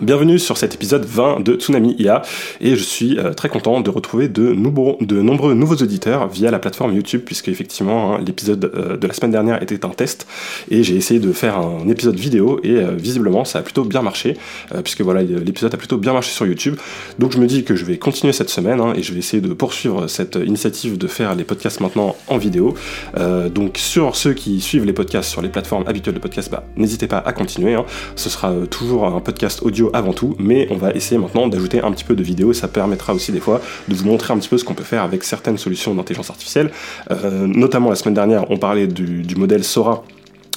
Bienvenue sur cet épisode 20 de Tsunami IA et je suis euh, très content de retrouver de, de, nombreux nouveaux auditeurs via la plateforme YouTube puisque effectivement hein, l'épisode euh, de la semaine dernière était un test et j'ai essayé de faire un épisode vidéo et euh, visiblement ça a plutôt bien marché puisque voilà l'épisode a plutôt bien marché sur YouTube donc je me dis que je vais continuer cette semaine hein, et je vais essayer de poursuivre cette initiative de faire les podcasts maintenant en vidéo donc sur ceux qui suivent les podcasts sur les plateformes habituelles de podcast bah, n'hésitez pas à continuer hein. ce sera toujours un podcast audio avant tout, mais on va essayer maintenant d'ajouter un petit peu de vidéo, ça permettra aussi des fois de vous montrer un petit peu ce qu'on peut faire avec certaines solutions d'intelligence artificielle. Euh, notamment la semaine dernière, on parlait du, du modèle Sora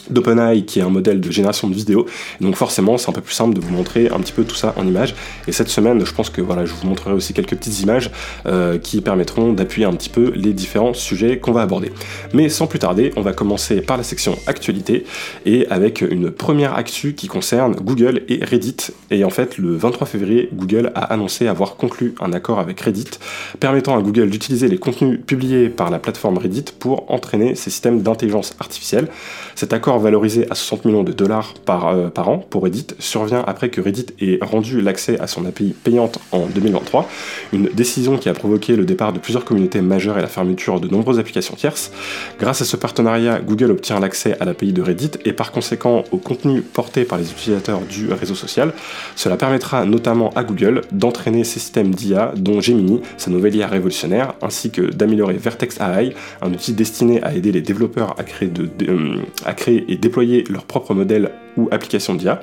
d'OpenAI qui est un modèle de génération de vidéos. donc forcément, c'est un peu plus simple de vous montrer un petit peu tout ça en images. Et cette semaine, je pense que voilà, je vous montrerai aussi quelques petites images euh, qui permettront d'appuyer un petit peu les différents sujets qu'on va aborder. Mais sans plus tarder, on va commencer par la section actualité et avec une première actu qui concerne Google et Reddit. Et en fait, le 23 février, Google a annoncé avoir conclu un accord avec Reddit permettant à Google d'utiliser les contenus publiés par la plateforme Reddit pour entraîner ses systèmes d'intelligence artificielle. Cet accord valorisé à 60 millions de dollars par, euh, par an pour Reddit survient après que Reddit ait rendu l'accès à son API payante en 2023, une décision qui a provoqué le départ de plusieurs communautés majeures et la fermeture de nombreuses applications tierces. Grâce à ce partenariat, Google obtient l'accès à l'API de Reddit et par conséquent au contenu porté par les utilisateurs du réseau social. Cela permettra notamment à Google d'entraîner ses systèmes d'IA, dont Gemini, sa nouvelle IA révolutionnaire, ainsi que d'améliorer Vertex AI, un outil destiné à aider les développeurs à créer, euh, à créer et déployer leur propre modèle ou application d'IA.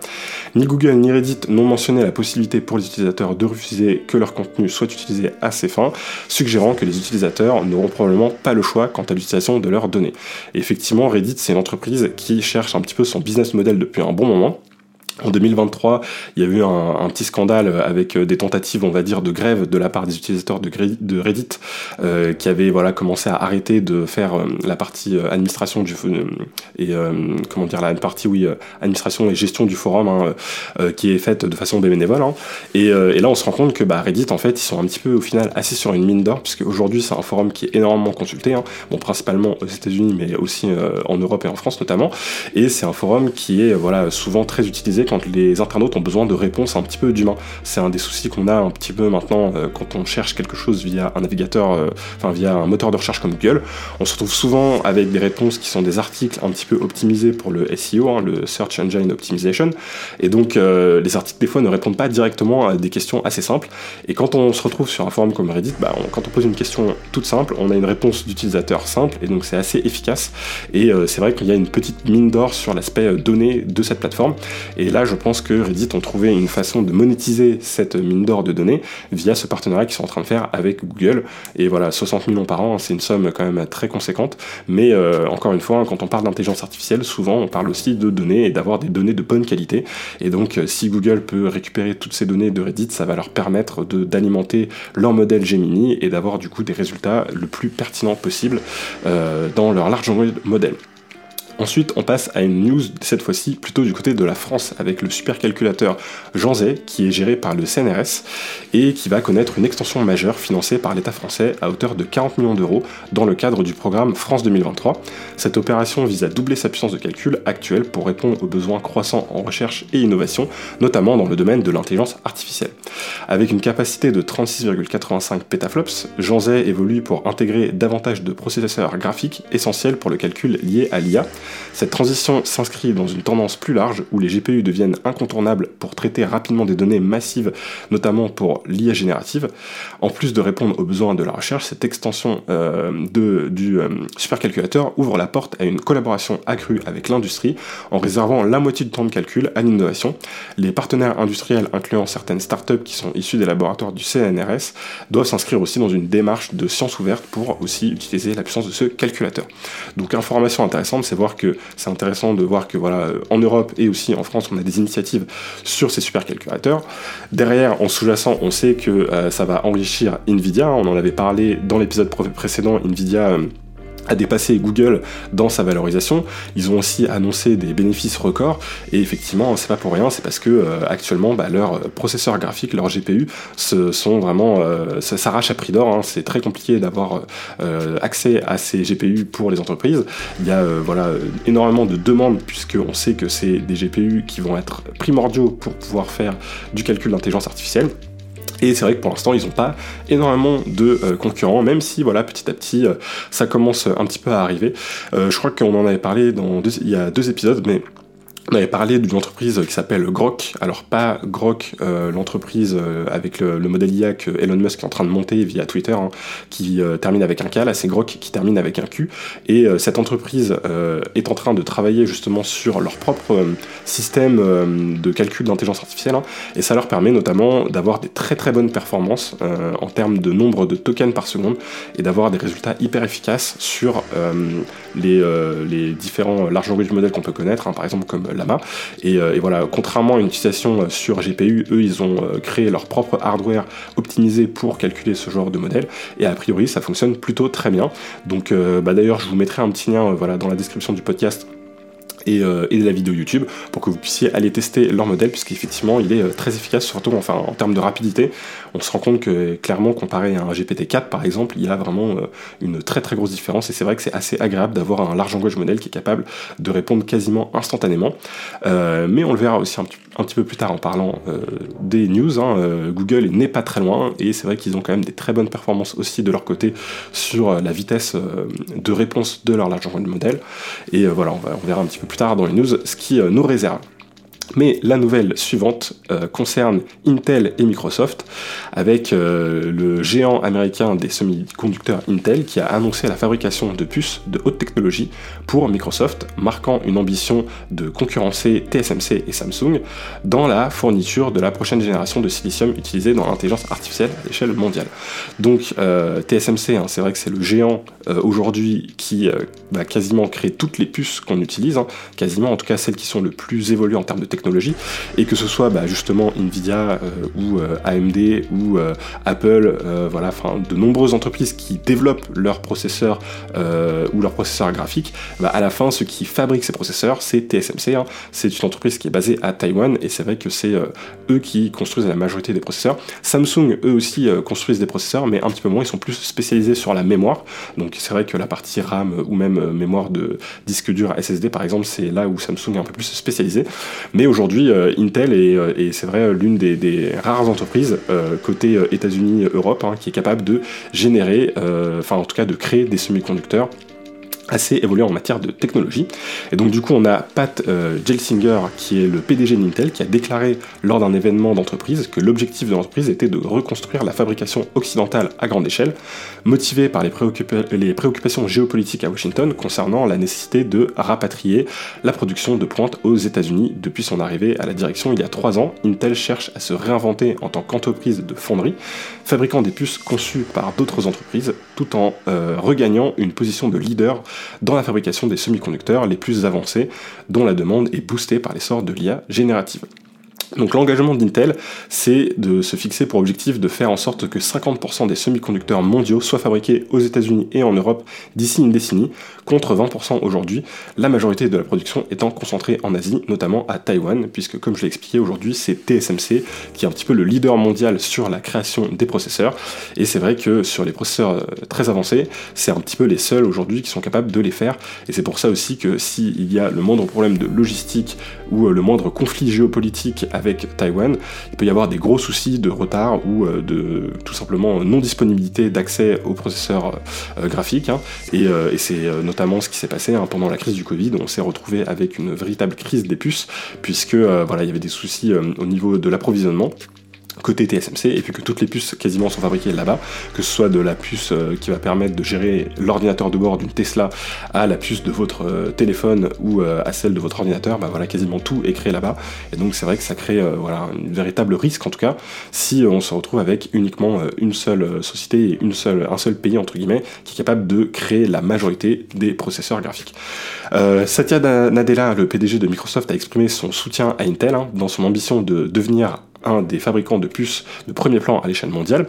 Ni Google ni Reddit n'ont mentionné la possibilité pour les utilisateurs de refuser que leur contenu soit utilisé à ces fins, suggérant que les utilisateurs n'auront probablement pas le choix quant à l'utilisation de leurs données. Effectivement, Reddit, c'est une entreprise qui cherche un petit peu son business model depuis un bon moment en 2023, il y a eu un, petit scandale avec euh, des tentatives, on va dire, de grève de la part des utilisateurs de, Reddit, euh, qui avaient voilà commencé à arrêter de faire euh, la partie administration du et comment dire la partie oui administration et gestion du forum hein, qui est faite de façon bénévole. Hein. Et, là, on se rend compte que bah, Reddit, en fait, ils sont un petit peu au final assis sur une mine d'or, puisque aujourd'hui c'est un forum qui est énormément consulté, hein. bon principalement aux États-Unis, mais aussi en Europe et en France notamment. Et c'est un forum qui est voilà souvent très utilisé quand les internautes ont besoin de réponses un petit peu d'humain. C'est un des soucis qu'on a un petit peu maintenant euh, quand on cherche quelque chose via un navigateur, euh, enfin via un moteur de recherche comme Google. On se retrouve souvent avec des réponses qui sont des articles un petit peu optimisés pour le SEO, hein, le Search Engine Optimization. Et donc euh, les articles des fois ne répondent pas directement à des questions assez simples. Et quand on se retrouve sur un forum comme Reddit, bah, quand on pose une question toute simple, on a une réponse d'utilisateur simple et donc c'est assez efficace. Et c'est vrai qu'il y a une petite mine d'or sur l'aspect données de cette plateforme. Et là je pense que Reddit ont trouvé une façon de monétiser cette mine d'or de données via ce partenariat qu'ils sont en train de faire avec Google. Et voilà, 60 millions par an, c'est une somme quand même très conséquente. Mais euh, encore une fois, quand on parle d'intelligence artificielle, souvent on parle aussi de données et d'avoir des données de bonne qualité. Et donc, euh, si Google peut récupérer toutes ces données de Reddit, ça va leur permettre d'alimenter leur modèle Gemini et d'avoir du coup des résultats le plus pertinents possible euh, dans leur large modèle. Ensuite, on passe à une news, cette fois-ci plutôt du côté de la France, avec le supercalculateur Jean Zay, qui est géré par le CNRS et qui va connaître une extension majeure financée par l'État français à hauteur de 40 millions d'euros dans le cadre du programme France 2023. Cette opération vise à doubler sa puissance de calcul actuelle pour répondre aux besoins croissants en recherche et innovation, notamment dans le domaine de l'intelligence artificielle. Avec une capacité de 36,85 pétaflops, Jean Zay évolue pour intégrer davantage de processeurs graphiques essentiels pour le calcul lié à l'IA cette transition s'inscrit dans une tendance plus large où les GPU deviennent incontournables pour traiter rapidement des données massives, notamment pour l'IA générative. En plus de répondre aux besoins de la recherche, cette extension euh, du euh, supercalculateur ouvre la porte à une collaboration accrue avec l'industrie en réservant la moitié du temps de calcul à l'innovation. Les partenaires industriels incluant certaines startups qui sont issues des laboratoires du CNRS doivent s'inscrire aussi dans une démarche de science ouverte pour aussi utiliser la puissance de ce calculateur. Donc information intéressante, c'est voir que c'est intéressant de voir que voilà, en Europe et aussi en France, on a des initiatives sur ces supercalculateurs. Derrière, en sous-jacent, on sait que euh, ça va enrichir Nvidia. On en avait parlé dans l'épisode précédent. Nvidia euh, a dépassé Google dans sa valorisation. Ils ont aussi annoncé des bénéfices records et effectivement, c'est pas pour rien, c'est parce que euh, actuellement, bah, leurs processeurs graphiques, leurs GPU, se sont vraiment euh, s'arrachent à prix d'or. Hein. C'est très compliqué d'avoir euh, accès à ces GPU pour les entreprises. Il y a voilà énormément de demandes puisque on sait que c'est des GPU qui vont être primordiaux pour pouvoir faire du calcul d'intelligence artificielle. Et c'est vrai que pour l'instant, ils n'ont pas énormément de euh, concurrents, même si voilà, petit à petit, euh, ça commence un petit peu à arriver. Euh, je crois qu'on en avait parlé dans il y a deux épisodes, mais on avait parlé d'une entreprise qui s'appelle Grok. Alors pas Grok, euh, l'entreprise euh, avec le, modèle IA que Elon Musk est en train de monter via Twitter, hein, qui euh, termine avec un K. Là, c'est Grok qui termine avec un Q. Et cette entreprise est en train de travailler justement sur leur propre système de calcul d'intelligence artificielle. Hein, et ça leur permet notamment d'avoir des très très bonnes performances en termes de nombre de tokens par seconde et d'avoir des résultats hyper efficaces sur les, différents large language models qu'on peut connaître, hein, par exemple comme Lama. Euh, et, voilà, contrairement à une utilisation euh, sur GPU, eux, ils ont euh, créé leur propre hardware optimisé pour calculer ce genre de modèle. Et a priori, ça fonctionne plutôt très bien. Donc, bah, d'ailleurs, je vous mettrai un petit lien voilà, dans la description du podcast et, de la vidéo YouTube pour que vous puissiez aller tester leur modèle puisqu'effectivement il est très efficace surtout enfin en termes de rapidité on se rend compte que clairement comparé à un GPT-4 par exemple il y a vraiment euh, une très très grosse différence. Et c'est vrai que c'est assez agréable d'avoir un large language modèle qui est capable de répondre quasiment instantanément. Mais on le verra aussi un petit, peu plus tard en parlant des news hein, Google n'est pas très loin. Et c'est vrai qu'ils ont quand même des très bonnes performances aussi de leur côté sur la vitesse de réponse de leur large language modèle. Et voilà on, verra un petit peu plus tard dans les news ce qui euh, nous réserve. Mais la nouvelle suivante euh, concerne Intel et Microsoft, avec euh, le géant américain des semi-conducteurs Intel qui a annoncé la fabrication de puces de haute technologie pour Microsoft, marquant une ambition de concurrencer TSMC et Samsung dans la fourniture de la prochaine génération de silicium utilisée dans l'intelligence artificielle à l'échelle mondiale. Donc euh, TSMC, hein, c'est vrai que c'est le géant aujourd'hui qui va quasiment créer toutes les puces qu'on utilise, hein, quasiment en tout cas celles qui sont le plus évoluées en termes de technologie et que ce soit bah, justement Nvidia euh, ou euh, AMD ou euh, Apple, voilà, enfin de nombreuses entreprises qui développent leurs processeurs ou leurs processeurs graphiques, bah, à la fin, ce qui fabrique ces processeurs, c'est TSMC. Hein. C'est une entreprise qui est basée à Taïwan et c'est vrai que c'est eux qui construisent la majorité des processeurs. Samsung, eux aussi, construisent des processeurs, mais un petit peu moins, ils sont plus spécialisés sur la mémoire. Donc c'est vrai que la partie RAM ou même mémoire de disque dur SSD, par exemple, c'est là où Samsung est un peu plus spécialisé. Mais aujourd'hui, euh, Intel est, euh, vrai, l'une des, rares entreprises euh, côté États-Unis, Europe, hein, qui est capable de générer, enfin en tout cas de créer des semi-conducteurs assez évolué en matière de technologie. Et donc du coup on a Pat euh, Gelsinger qui est le PDG d'Intel qui a déclaré lors d'un événement d'entreprise que l'objectif de l'entreprise était de reconstruire la fabrication occidentale à grande échelle, motivé par les, les, préoccupations géopolitiques à Washington concernant la nécessité de rapatrier la production de pointe aux États-Unis depuis son arrivée à la direction il y a trois ans. Intel cherche à se réinventer en tant qu'entreprise de fonderie, fabriquant des puces conçues par d'autres entreprises, tout en euh, regagnant une position de leader dans la fabrication des semi-conducteurs les plus avancés, dont la demande est boostée par l'essor de l'IA générative. Donc l'engagement d'Intel, c'est de se fixer pour objectif de faire en sorte que 50% des semi-conducteurs mondiaux soient fabriqués aux États-Unis et en Europe d'ici une décennie, contre 20% aujourd'hui, la majorité de la production étant concentrée en Asie, notamment à Taïwan, puisque comme je l'ai expliqué aujourd'hui, c'est TSMC qui est un petit peu le leader mondial sur la création des processeurs, et c'est vrai que sur les processeurs euh, très avancés, c'est un petit peu les seuls aujourd'hui qui sont capables de les faire, et c'est pour ça aussi que s'il y a le moindre problème de logistique ou euh, le moindre conflit géopolitique avec Taïwan, il peut y avoir des gros soucis de retard ou euh, de tout simplement non-disponibilité d'accès aux processeurs graphiques. Hein. et, c'est notamment ce qui s'est passé hein, pendant la crise du Covid. On s'est retrouvé avec une véritable crise des puces, puisque voilà, il y avait des soucis au niveau de l'approvisionnement. Côté TSMC et puis que toutes les puces quasiment sont fabriquées là-bas, que ce soit de la puce euh, qui va permettre de gérer l'ordinateur de bord d'une Tesla à la puce de votre euh, téléphone ou euh, à celle de votre ordinateur, bah voilà, quasiment tout est créé là-bas. Et donc c'est vrai que ça crée voilà, un véritable risque en tout cas si on se retrouve avec uniquement une seule société et une seule, un seul pays entre guillemets qui est capable de créer la majorité des processeurs graphiques. Satya Nadella, le PDG de Microsoft, a exprimé son soutien à Intel hein, dans son ambition de devenir un des fabricants de puces de premier plan à l'échelle mondiale.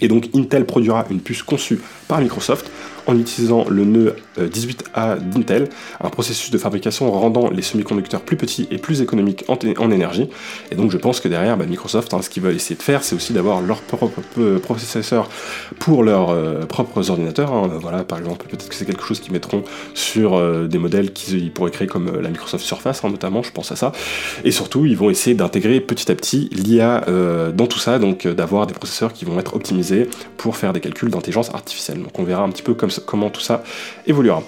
Et donc Intel produira une puce conçue par Microsoft en utilisant le nœud 18A euh, d'Intel, un processus de fabrication rendant les semi-conducteurs plus petits et plus économiques en, énergie. Et donc je pense que derrière, bah, Microsoft, hein, ce qu'ils veulent essayer de faire, c'est aussi d'avoir leur propre euh, processeur pour leurs euh, propres ordinateurs. Hein. Voilà, par exemple, peut-être que c'est quelque chose qu'ils mettront sur des modèles qu'ils pourraient créer comme la Microsoft Surface, hein, notamment, je pense à ça. Et surtout, ils vont essayer d'intégrer petit à petit l'IA dans tout ça, donc d'avoir des processeurs qui vont être optimisés pour faire des calculs d'intelligence artificielle. Donc on verra un petit peu comme comment tout ça évoluera.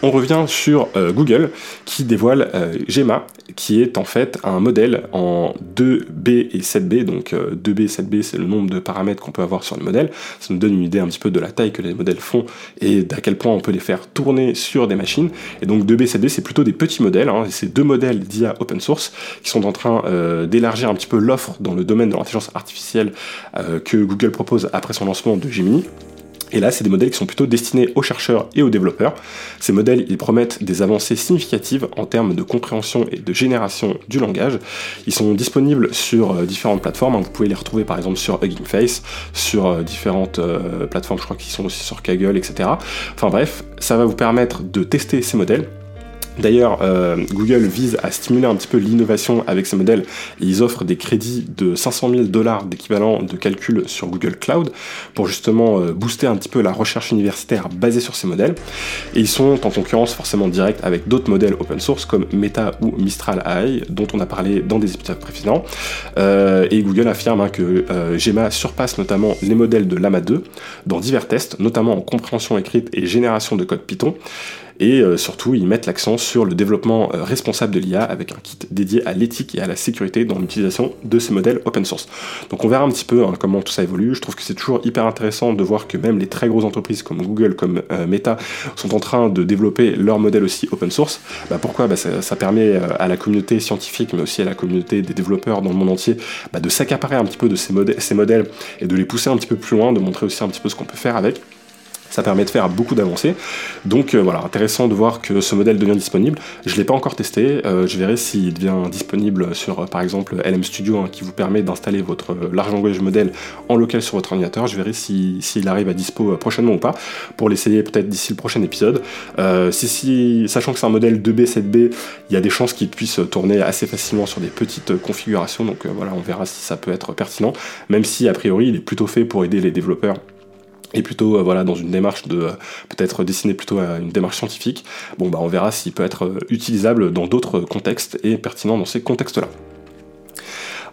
On revient sur euh, Google qui dévoile euh, Gemma, qui est en fait un modèle en 2B et 7B. Donc 2B euh, et 7B, c'est le nombre de paramètres qu'on peut avoir sur le modèle. Ça nous donne une idée un petit peu de la taille que les modèles font et d'à quel point on peut les faire tourner sur des machines. Et donc 2B et 7B, c'est plutôt des petits modèles. Hein, c'est deux modèles d'IA open source qui sont en train d'élargir un petit peu l'offre dans le domaine de l'intelligence artificielle que Google propose après son lancement de Gemini. Et là, c'est des modèles qui sont plutôt destinés aux chercheurs et aux développeurs. Ces modèles, ils promettent des avancées significatives en termes de compréhension et de génération du langage. Ils sont disponibles sur euh, différentes plateformes. Hein. Vous pouvez les retrouver par exemple sur Hugging Face, sur euh, différentes euh, plateformes, je crois qu'ils sont aussi sur Kaggle, etc. Enfin bref, ça va vous permettre de tester ces modèles D'ailleurs, euh, Google vise à stimuler un petit peu l'innovation avec ces modèles. ils offrent des crédits de 500 000 dollars d'équivalent de calcul sur Google Cloud pour justement euh, booster un petit peu la recherche universitaire basée sur ces modèles. Et ils sont en concurrence forcément directe avec d'autres modèles open source comme Meta ou Mistral AI dont on a parlé dans des épisodes précédents. Euh, et Google affirme hein, que Gemma surpasse notamment les modèles de Lama 2 dans divers tests, notamment en compréhension écrite et génération de code Python. Et euh, surtout, ils mettent l'accent sur le développement euh, responsable de l'IA avec un kit dédié à l'éthique et à la sécurité dans l'utilisation de ces modèles open source. Donc on verra un petit peu hein, comment tout ça évolue. Je trouve que c'est toujours hyper intéressant de voir que même les très grosses entreprises comme Google, comme euh, Meta, sont en train de développer leurs modèles aussi open source. Bah, pourquoi? Bah, ça, permet à la communauté scientifique, mais aussi à la communauté des développeurs dans le monde entier, bah, de s'accaparer un petit peu de ces modèles et de les pousser un petit peu plus loin, de montrer aussi un petit peu ce qu'on peut faire avec ça permet de faire beaucoup d'avancées. Donc euh, voilà, intéressant de voir que ce modèle devient disponible. Je ne l'ai pas encore testé, euh, je verrai s'il devient disponible sur euh, par exemple LM Studio hein, qui vous permet d'installer votre large language modèle en local sur votre ordinateur. Je verrai s'il arrive à dispo prochainement ou pas pour l'essayer peut-être d'ici le prochain épisode. si, si, sachant que c'est un modèle 2B, 7B, il y a des chances qu'il puisse tourner assez facilement sur des petites configurations. Donc voilà, on verra si ça peut être pertinent, même si a priori il est plutôt fait pour aider les développeurs et plutôt euh, voilà dans une démarche de euh, peut-être dessiner plutôt à une démarche scientifique. Bon bah on verra s'il peut être euh, utilisable dans d'autres contextes et pertinent dans ces contextes là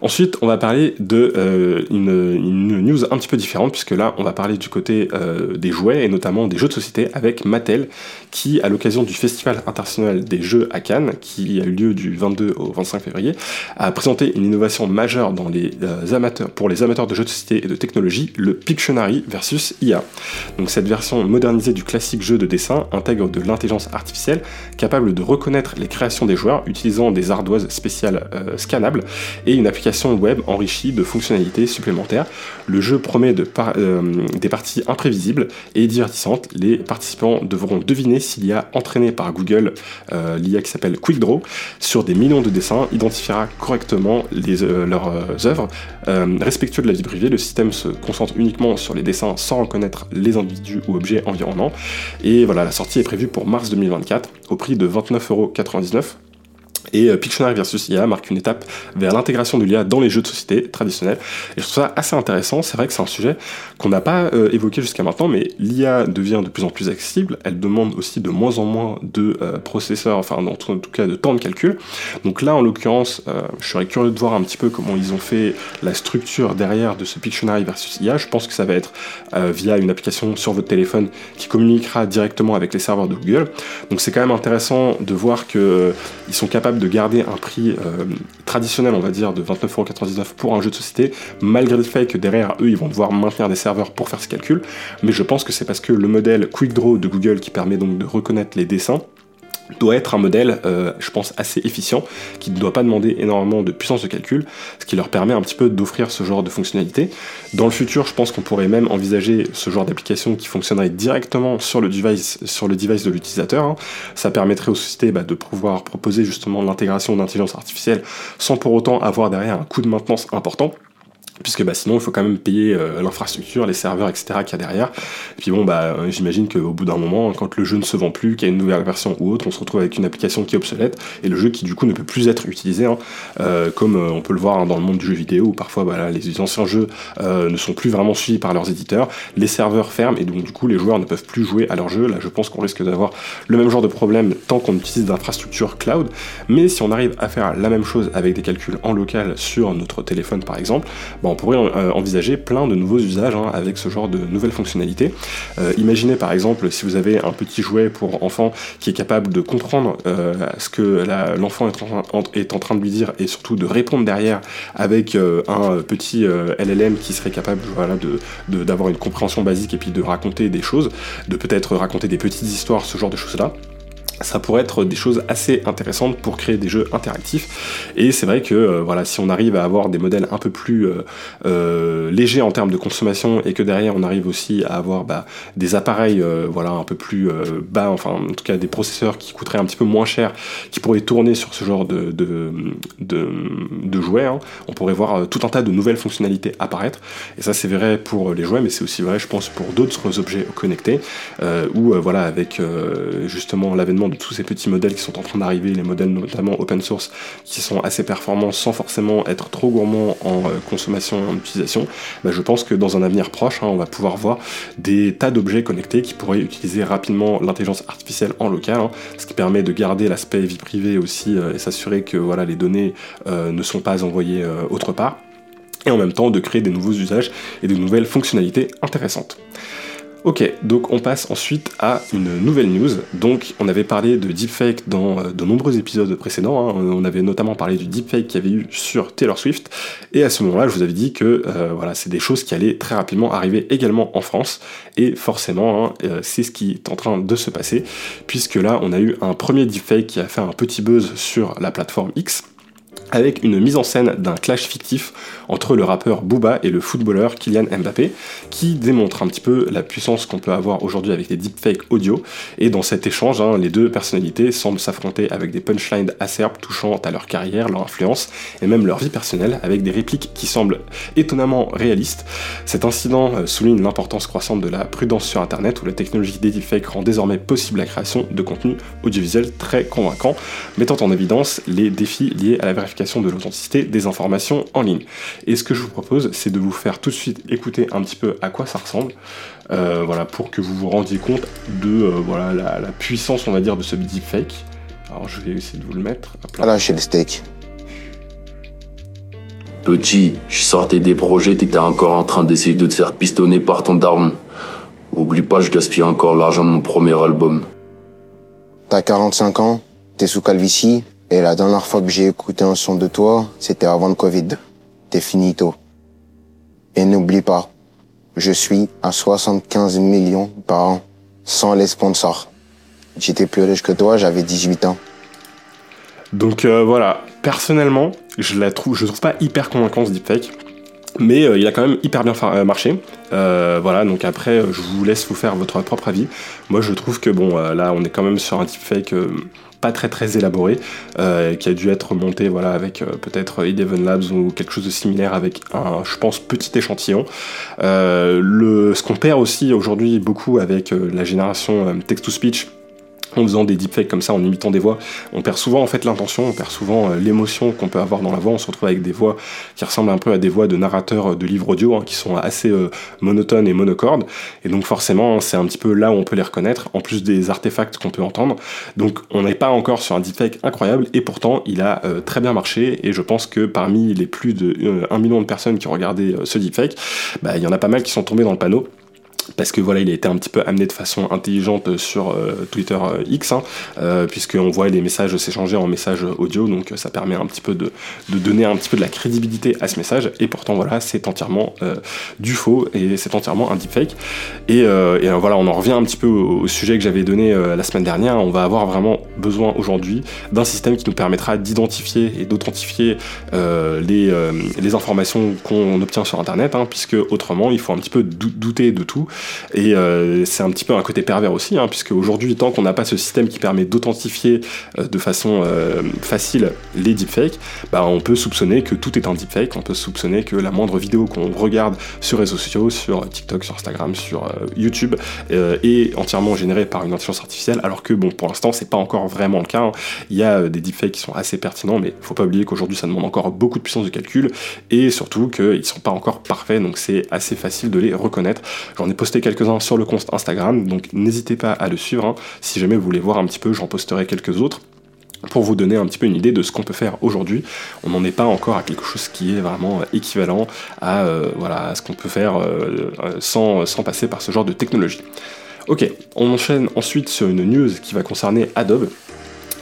Ensuite, on va parler de euh, news un petit peu différente, puisque là, on va parler du côté euh, des jouets, et notamment des jeux de société, avec Mattel, qui, à l'occasion du Festival international des jeux à Cannes, qui a eu lieu du 22 au 25 février, a présenté une innovation majeure dans les, euh, amateurs, pour les amateurs de jeux de société et de technologie, le Pictionary versus IA. Donc cette version modernisée du classique jeu de dessin intègre de l'intelligence artificielle capable de reconnaître les créations des joueurs utilisant des ardoises spéciales scannables et une application web enrichie de fonctionnalités supplémentaires. Le jeu promet euh, des parties imprévisibles et divertissantes. Les participants devront deviner s'il y a entraîné par Google euh, l'IA qui s'appelle QuickDraw sur des millions de dessins, identifiera correctement euh, leurs œuvres. respectueux de la vie privée, le système se concentre uniquement sur les dessins sans reconnaître les individus ou objets environnants. Et voilà, la sortie est prévue pour mars 2024 au prix de 29,99€ et euh, Pictionary versus IA marque une étape vers l'intégration de l'IA dans les jeux de société traditionnels. Et je trouve ça assez intéressant. C'est vrai que c'est un sujet qu'on n'a pas euh, évoqué jusqu'à maintenant, mais l'IA devient de plus en plus accessible. Elle demande aussi de moins en moins de euh, processeurs, enfin en tout, cas de temps de calcul. Donc là, en l'occurrence, je serais curieux de voir un petit peu comment ils ont fait la structure derrière de ce Pictionary versus IA. Je pense que ça va être via une application sur votre téléphone qui communiquera directement avec les serveurs de Google. Donc c'est quand même intéressant de voir qu'ils sont capables de de garder un prix traditionnel, on va dire, de 29,99€ pour un jeu de société, malgré le fait que derrière eux, ils vont devoir maintenir des serveurs pour faire ce calcul. Mais je pense que c'est parce que le modèle Quick Draw de Google, qui permet donc de reconnaître les dessins, doit être un modèle, euh, je pense, assez efficient, qui ne doit pas demander énormément de puissance de calcul, ce qui leur permet un petit peu d'offrir ce genre de fonctionnalité. Dans le futur, je pense qu'on pourrait même envisager ce genre d'application qui fonctionnerait directement sur le device, sur le device de l'utilisateur. Hein. Ça permettrait aux sociétés bah, de pouvoir proposer justement l'intégration d'intelligence artificielle sans pour autant avoir derrière un coût de maintenance important puisque bah, sinon il faut quand même payer euh, l'infrastructure, les serveurs, etc. qu'il y a derrière. Et puis bon, bah, euh, j'imagine qu'au bout d'un moment, quand le jeu ne se vend plus, qu'il y a une nouvelle version ou autre, on se retrouve avec une application qui est obsolète et le jeu qui du coup ne peut plus être utilisé, hein. euh, comme on peut le voir hein, dans le monde du jeu vidéo où parfois bah, les anciens jeux ne sont plus vraiment suivis par leurs éditeurs, les serveurs ferment et donc du coup les joueurs ne peuvent plus jouer à leur jeu. Là, je pense qu'on risque d'avoir le même genre de problème tant qu'on utilise d'infrastructures cloud. Mais si on arrive à faire la même chose avec des calculs en local sur notre téléphone par exemple, on pourrait euh, envisager plein de nouveaux usages hein, avec ce genre de nouvelles fonctionnalités. Euh, imaginez par exemple si vous avez un petit jouet pour enfant qui est capable de comprendre euh, ce que l'enfant est, en train de lui dire et surtout de répondre derrière avec un petit LLM qui serait capable d'avoir une compréhension basique et puis de raconter des choses, de peut-être raconter des petites histoires, ce genre de choses-là ça pourrait être des choses assez intéressantes pour créer des jeux interactifs. Et c'est vrai que euh, voilà, si on arrive à avoir des modèles un peu plus euh, euh, légers en termes de consommation et que derrière on arrive aussi à avoir bah, des appareils voilà, un peu plus bas, enfin en tout cas des processeurs qui coûteraient un petit peu moins cher, qui pourraient tourner sur ce genre de, de, jouets, hein, on pourrait voir tout un tas de nouvelles fonctionnalités apparaître. Et ça c'est vrai pour les jouets, mais c'est aussi vrai je pense pour d'autres objets connectés, où voilà, avec justement l'avènement de tous ces petits modèles qui sont en train d'arriver, les modèles notamment open source qui sont assez performants sans forcément être trop gourmands en euh, consommation et en utilisation, bah, je pense que dans un avenir proche, hein, on va pouvoir voir des tas d'objets connectés qui pourraient utiliser rapidement l'intelligence artificielle en local, hein, ce qui permet de garder l'aspect vie privée aussi euh, et s'assurer que voilà, les données euh, ne sont pas envoyées autre part et en même temps de créer des nouveaux usages et de nouvelles fonctionnalités intéressantes. Ok, donc on passe ensuite à une nouvelle news. Donc on avait parlé de deepfake dans euh, de nombreux épisodes précédents. Hein. On avait notamment parlé du deepfake qu'il y avait eu sur Taylor Swift. Et à ce moment-là, je vous avais dit que euh, voilà, c'est des choses qui allaient très rapidement arriver également en France. Et forcément, hein, euh, c'est ce qui est en train de se passer, puisque là, on a eu un premier deepfake qui a fait un petit buzz sur la plateforme X avec une mise en scène d'un clash fictif entre le rappeur Booba et le footballeur Kylian Mbappé, qui démontre un petit peu la puissance qu'on peut avoir aujourd'hui avec les deepfakes audio. Et dans cet échange, hein, les deux personnalités semblent s'affronter avec des punchlines acerbes touchant à leur carrière, leur influence et même leur vie personnelle, avec des répliques qui semblent étonnamment réalistes. Cet incident euh, souligne l'importance croissante de la prudence sur Internet, où la technologie des deepfakes rend désormais possible la création de contenus audiovisuels très convaincants, mettant en évidence les défis liés à la vérification de l'authenticité des informations en ligne. Et ce que je vous propose, c'est de vous faire tout de suite écouter un petit peu à quoi ça ressemble, euh, voilà, pour que vous vous rendiez compte de euh, voilà, la, puissance, on va dire, de ce deepfake. Alors je vais essayer de vous le mettre. Alors, chez le steak. Petit, je sortais des projets, t'étais encore en train d'essayer de te faire pistonner par ton daron. Oublie pas, je gaspille encore l'argent de mon premier album. T'as 45 ans, t'es sous calvitie, et la dernière fois que j'ai écouté un son de toi, c'était avant le Covid. Finito. Et n'oublie pas, je suis à 75 millions par an, sans les sponsors. J'étais plus riche que toi, j'avais 18 ans. Donc euh, voilà, personnellement, je la trouve, je trouve pas hyper convaincant ce deepfake, mais euh, il a quand même hyper bien euh, marché. voilà, donc après, je vous laisse vous faire votre propre avis. Moi, je trouve que bon, là, on est quand même sur un deepfake pas très très élaboré, euh, qui a dû être monté voilà, avec euh, peut-être Eleven Labs ou quelque chose de similaire avec un, je pense, petit échantillon. Euh, le, ce qu'on perd aussi aujourd'hui beaucoup avec la génération text-to-speech, en faisant des deepfakes comme ça, en imitant des voix, on perd souvent en fait l'intention, on perd souvent euh, l'émotion qu'on peut avoir dans la voix. On se retrouve avec des voix qui ressemblent un peu à des voix de narrateurs euh, de livres audio, hein, qui sont assez euh, monotones et monocordes. Et donc forcément, c'est un petit peu là où on peut les reconnaître, en plus des artefacts qu'on peut entendre. Donc on n'est pas encore sur un deepfake incroyable, et pourtant il a très bien marché. Et je pense que parmi les plus de 1 million de personnes qui ont regardé ce deepfake, bah, il y en a pas mal qui sont tombés dans le panneau. Parce que voilà, il a été un petit peu amené de façon intelligente sur euh, Twitter euh, X, hein, euh, puisqu'on voit les messages s'échanger en messages audio, donc ça permet un petit peu de, donner un petit peu de la crédibilité à ce message, et pourtant voilà, c'est entièrement du faux et c'est entièrement un deepfake. Et, et voilà, on en revient un petit peu au, sujet que j'avais donné la semaine dernière, on va avoir vraiment besoin aujourd'hui d'un système qui nous permettra d'identifier et d'authentifier les, les informations qu'on obtient sur Internet, hein, puisque autrement il faut un petit peu douter de tout. Et euh, c'est un petit peu un côté pervers aussi, hein, puisque aujourd'hui, tant qu'on n'a pas ce système qui permet d'authentifier euh, de façon euh, facile les deepfakes, bah, on peut soupçonner que tout est un deepfake, on peut soupçonner que la moindre vidéo qu'on regarde sur réseaux sociaux, sur TikTok, sur Instagram, sur YouTube, est entièrement générée par une intelligence artificielle, alors que bon, pour l'instant, c'est pas encore vraiment le cas. Hein. Il y a des deepfakes qui sont assez pertinents, mais faut pas oublier qu'aujourd'hui, ça demande encore beaucoup de puissance de calcul, et surtout qu'ils sont pas encore parfaits, donc c'est assez facile de les reconnaître. J'en ai quelques-uns sur le compte Instagram, donc n'hésitez pas à le suivre. Hein. Si jamais vous voulez voir un petit peu, j'en posterai quelques autres pour vous donner un petit peu une idée de ce qu'on peut faire aujourd'hui. On n'en est pas encore à quelque chose qui est vraiment équivalent à, euh, voilà, ce qu'on peut faire euh, sans, sans passer par ce genre de technologie. Ok, on enchaîne ensuite sur une news qui va concerner Adobe.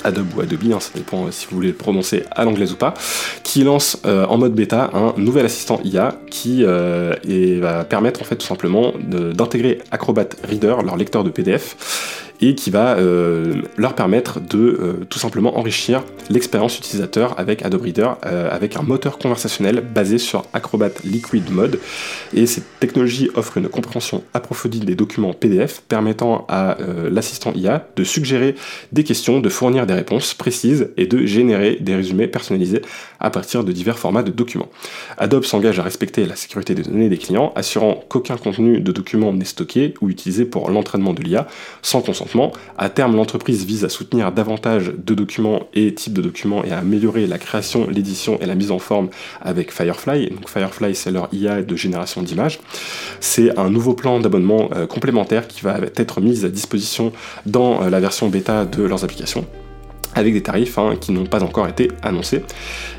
Adobe ou Adobe, hein, ça dépend euh, si vous voulez le prononcer à l'anglaise ou pas, qui lance euh, en mode bêta un nouvel assistant IA qui euh, va permettre en fait tout simplement d'intégrer Acrobat Reader, leur lecteur de PDF, et qui va euh, leur permettre de euh, tout simplement enrichir l'expérience utilisateur avec Adobe Reader euh, avec un moteur conversationnel basé sur Acrobat Liquid Mode. Et cette technologie offre une compréhension approfondie des documents PDF permettant à l'assistant IA de suggérer des questions, de fournir des réponses précises et de générer des résumés personnalisés à partir de divers formats de documents. Adobe s'engage à respecter la sécurité des données des clients, assurant qu'aucun contenu de document n'est stocké ou utilisé pour l'entraînement de l'IA sans consentement à terme, l'entreprise vise à soutenir davantage de documents et types de documents et à améliorer la création, l'édition et la mise en forme avec Firefly. Donc Firefly, c'est leur IA de génération d'images. C'est un nouveau plan d'abonnement euh, complémentaire qui va être mis à disposition dans euh, la version bêta de leurs applications avec des tarifs hein, qui n'ont pas encore été annoncés.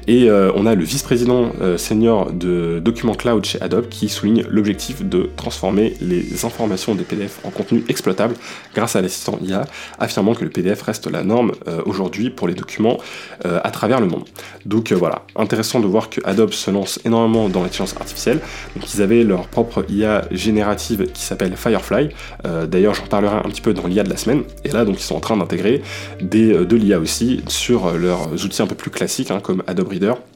Et euh, on a le vice-président euh, senior de Document Cloud chez Adobe qui souligne l'objectif de transformer les informations des PDF en contenu exploitable grâce à l'assistant IA, affirmant que le PDF reste la norme euh, aujourd'hui pour les documents à travers le monde. Donc voilà, intéressant de voir que Adobe se lance énormément dans l'intelligence artificielle. Donc ils avaient leur propre IA générative qui s'appelle Firefly. D'ailleurs, j'en parlerai un petit peu dans l'IA de la semaine. Et là, donc ils sont en train d'intégrer de l'IA aussi sur leurs outils un peu plus classiques hein, comme Adobe Reader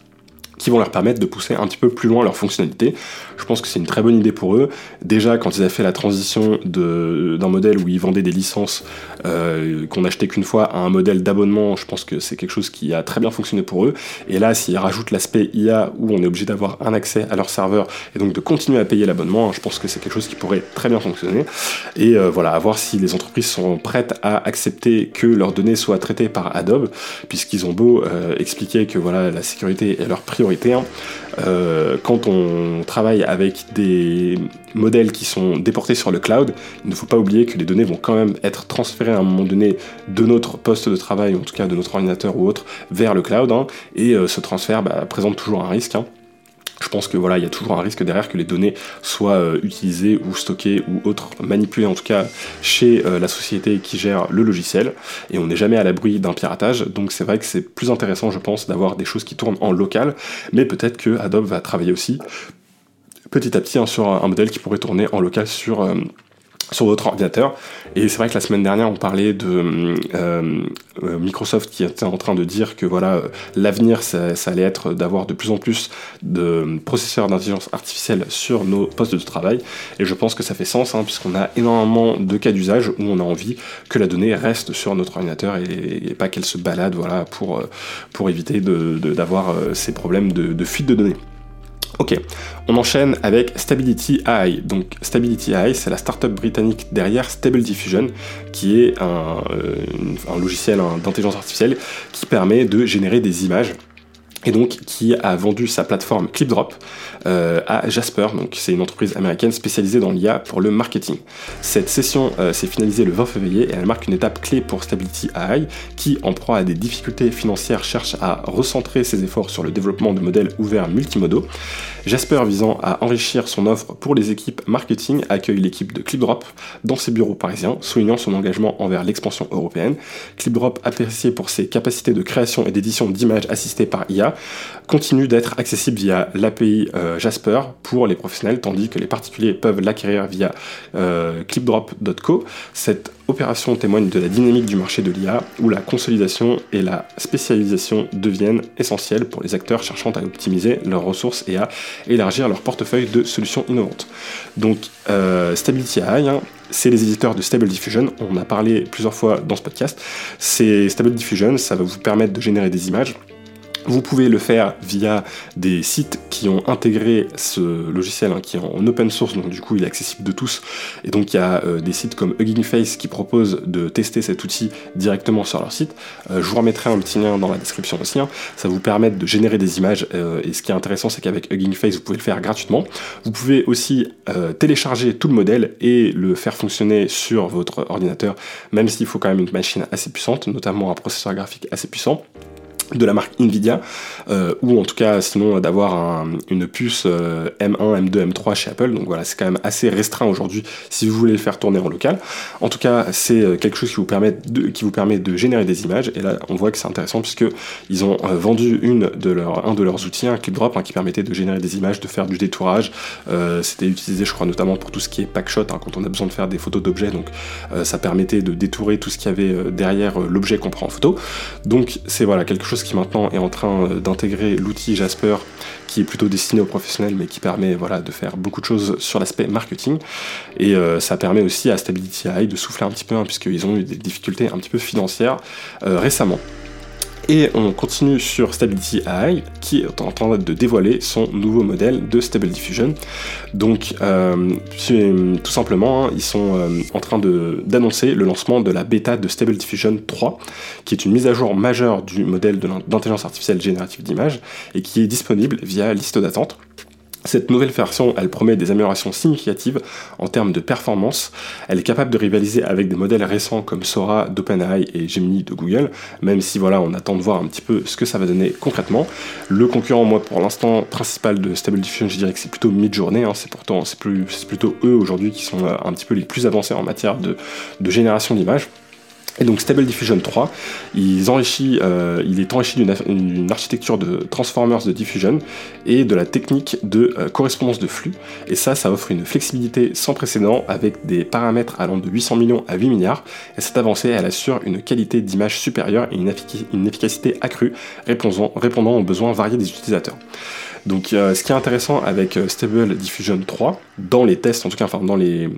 qui vont leur permettre de pousser un petit peu plus loin leur fonctionnalité. Je pense que c'est une très bonne idée pour eux. Déjà, quand ils avaient fait la transition d'un modèle où ils vendaient des licences euh, qu'on achetait qu'une fois à un modèle d'abonnement, je pense que c'est quelque chose qui a très bien fonctionné pour eux. Et là, s'ils rajoutent l'aspect IA où on est obligé d'avoir un accès à leur serveur et donc de continuer à payer l'abonnement, je pense que c'est quelque chose qui pourrait très bien fonctionner. Et euh, voilà, à voir si les entreprises sont prêtes à accepter que leurs données soient traitées par Adobe, puisqu'ils ont beau euh, expliquer que voilà la sécurité est leur priorité euh, quand on travaille avec des modèles qui sont déportés sur le cloud, il ne faut pas oublier que les données vont quand même être transférées à un moment donné de notre poste de travail, en tout cas de notre ordinateur ou autre, vers le cloud. Hein, et euh, ce transfert bah, présente toujours un risque. Hein je pense que voilà, il y a toujours un risque derrière que les données soient euh, utilisées ou stockées ou autres manipulées en tout cas chez euh, la société qui gère le logiciel. Et on n'est jamais à l'abri d'un piratage. Donc c'est vrai que c'est plus intéressant je pense d'avoir des choses qui tournent en local. Mais peut-être que Adobe va travailler aussi petit à petit hein, sur un modèle qui pourrait tourner en local sur euh, sur votre ordinateur. Et c'est vrai que la semaine dernière, on parlait de euh, euh, Microsoft qui était en train de dire que voilà, euh, l'avenir, ça, allait être d'avoir de plus en plus de processeurs d'intelligence artificielle sur nos postes de travail. Et je pense que ça fait sens, hein, puisqu'on a énormément de cas d'usage où on a envie que la donnée reste sur notre ordinateur et, pas qu'elle se balade, voilà, pour, pour éviter d'avoir de, ces problèmes de fuite de données. Ok, on enchaîne avec Stability AI. Donc Stability AI, c'est la startup britannique derrière Stable Diffusion, qui est un, euh, logiciel d'intelligence artificielle qui permet de générer des images et donc qui a vendu sa plateforme ClipDrop euh, à Jasper, donc c'est une entreprise américaine spécialisée dans l'IA pour le marketing. Cette session euh, s'est finalisée le 20 février et elle marque une étape clé pour Stability AI, qui en proie à des difficultés financières cherche à recentrer ses efforts sur le développement de modèles ouverts multimodaux. Jasper visant à enrichir son offre pour les équipes marketing accueille l'équipe de ClipDrop dans ses bureaux parisiens, soulignant son engagement envers l'expansion européenne. ClipDrop, apprécié pour ses capacités de création et d'édition d'images assistées par IA, continue d'être accessible via l'API euh, Jasper pour les professionnels, tandis que les particuliers peuvent l'acquérir via euh, clipdrop.co. Cette opération témoigne de la dynamique du marché de l'IA, où la consolidation et la spécialisation deviennent essentielles pour les acteurs cherchant à optimiser leurs ressources et à élargir leur portefeuille de solutions innovantes. Donc euh, Stability AI, hein, c'est les éditeurs de Stable Diffusion. On a parlé plusieurs fois dans ce podcast. C'est Stable Diffusion, ça va vous permettre de générer des images vous pouvez le faire via des sites qui ont intégré ce logiciel, hein, qui est en open source, donc du coup il est accessible de tous. Et donc il y a euh, des sites comme Hugging Face qui proposent de tester cet outil directement sur leur site. Euh, je vous remettrai un petit lien dans la description aussi. Hein. Ça vous permet de générer des images. Euh, et ce qui est intéressant, c'est qu'avec Hugging Face, vous pouvez le faire gratuitement. Vous pouvez aussi télécharger tout le modèle et le faire fonctionner sur votre ordinateur, même s'il faut quand même une machine assez puissante, notamment un processeur graphique assez puissant de la marque Nvidia, euh, ou en tout cas sinon d'avoir une puce M1, M2, M3 chez Apple. Donc voilà, c'est quand même assez restreint aujourd'hui si vous voulez le faire tourner en local. En tout cas, c'est euh, quelque chose qui vous permet de, qui vous permet de générer des images. Et là, on voit que c'est intéressant puisque ils ont euh, vendu une de leur, un de leurs outils, un ClipDrop, hein, qui permettait de générer des images, de faire du détourage. C'était utilisé, je crois, notamment pour tout ce qui est packshot, hein, quand on a besoin de faire des photos d'objets. Donc ça permettait de détourer tout ce qu'il y avait derrière l'objet qu'on prend en photo. Donc c'est voilà quelque chose qui maintenant est en train euh, d'intégrer l'outil Jasper qui est plutôt destiné aux professionnels mais qui permet voilà, de faire beaucoup de choses sur l'aspect marketing et euh, ça permet aussi à Stability AI de souffler un petit peu hein, puisqu'ils ont eu des difficultés un petit peu financières euh, récemment. Et on continue sur Stability AI qui est en train de dévoiler son nouveau modèle de Stable Diffusion. Donc euh, tout simplement, hein, ils sont euh, en train d'annoncer le lancement de la bêta de Stable Diffusion 3, qui est une mise à jour majeure du modèle d'intelligence artificielle générative d'image et qui est disponible via liste d'attente. Cette nouvelle version, elle promet des améliorations significatives en termes de performance. Elle est capable de rivaliser avec des modèles récents comme Sora d'OpenAI et Gemini de Google, même si voilà, on attend de voir un petit peu ce que ça va donner concrètement. Le concurrent, moi, pour l'instant, principal de Stable Diffusion, je dirais que c'est plutôt Midjourney. Hein. c'est plutôt eux aujourd'hui qui sont euh, un petit peu les plus avancés en matière de génération d'images. Et donc Stable Diffusion 3, euh, il est enrichi d'une architecture de transformers de diffusion et de la technique de euh, correspondance de flux. Et ça, ça offre une flexibilité sans précédent avec des paramètres allant de 800 millions à 8 milliards. Et cette avancée, elle assure une qualité d'image supérieure et une, efficacité accrue, répondant, répondant aux besoins variés des utilisateurs. Donc euh, ce qui est intéressant avec euh, Stable Diffusion 3, dans les tests, en tout cas, enfin dans les,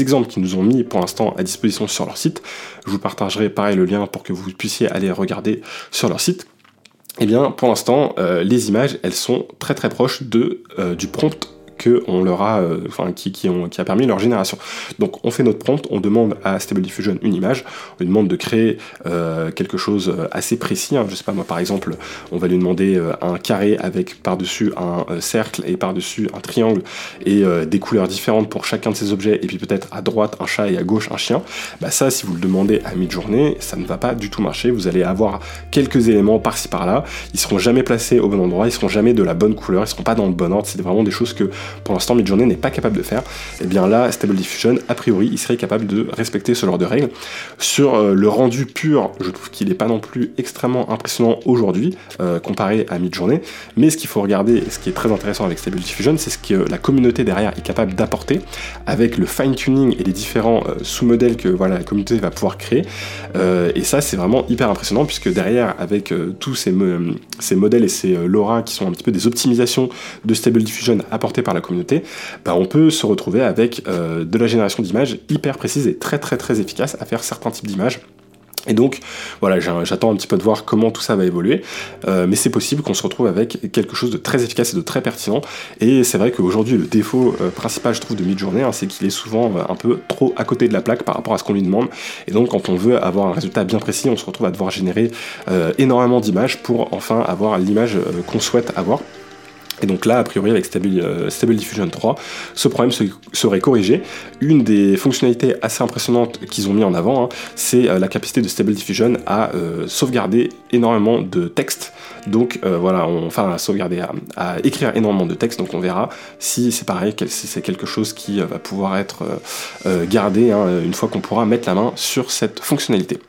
exemples qu'ils nous ont mis pour l'instant à disposition sur leur site, je vous partagerai pareil le lien pour que vous puissiez aller regarder sur leur site. Eh bien, pour l'instant, euh, les images, elles sont très très proches de, du prompt on leur a, euh, enfin, qui, qui, ont, qui a permis leur génération. Donc on fait notre prompt, on demande à Stable Diffusion une image, on lui demande de créer euh, quelque chose euh, assez précis. Hein. je sais pas moi, par exemple, on va lui demander un carré avec par-dessus un cercle et par-dessus un triangle et des couleurs différentes pour chacun de ces objets, et puis peut-être à droite un chat et à gauche un chien. Bah ça, si vous le demandez à mi-journée, ça ne va pas du tout marcher. Vous allez avoir quelques éléments par-ci par-là. Ils seront jamais placés au bon endroit, ils seront jamais de la bonne couleur, ils seront pas dans le bon ordre. C'est vraiment des choses que pour l'instant Midjourney n'est pas capable de faire, et eh bien là, Stable Diffusion, a priori, il serait capable de respecter ce genre de règles. Sur euh, le rendu pur, je trouve qu'il n'est pas non plus extrêmement impressionnant aujourd'hui, euh, comparé à Midjourney, mais ce qu'il faut regarder, et ce qui est très intéressant avec Stable Diffusion, c'est ce que la communauté derrière est capable d'apporter, avec le fine-tuning et les différents euh, sous-modèles que voilà, la communauté va pouvoir créer. et ça, c'est vraiment hyper impressionnant, puisque derrière, avec tous ces, ces modèles et ces LoRa qui sont un petit peu des optimisations de Stable Diffusion apportées par communauté, bah, on peut se retrouver avec euh, de la génération d'images hyper précise et très très très efficace à faire certains types d'images Et donc, voilà, j'attends un petit peu de voir comment tout ça va évoluer, euh, mais c'est possible qu'on se retrouve avec quelque chose de très efficace et de très pertinent. Et c'est vrai qu'aujourd'hui, le défaut euh, principal, je trouve, de Midjourney, hein, c'est qu'il est souvent un peu trop à côté de la plaque par rapport à ce qu'on lui demande. Et donc, quand on veut avoir un résultat bien précis, on se retrouve à devoir générer énormément d'images pour enfin avoir l'image qu'on souhaite avoir. Et donc là, a priori, avec euh, Stable, Diffusion 3, ce problème serait corrigé. Une des fonctionnalités assez impressionnantes qu'ils ont mis en avant, hein, c'est euh, la capacité de Stable Diffusion à euh, sauvegarder énormément de texte. Donc voilà, enfin à sauvegarder, à, écrire énormément de texte. Donc on verra si c'est pareil, si c'est quelque chose qui va pouvoir être gardé hein, une fois qu'on pourra mettre la main sur cette fonctionnalité.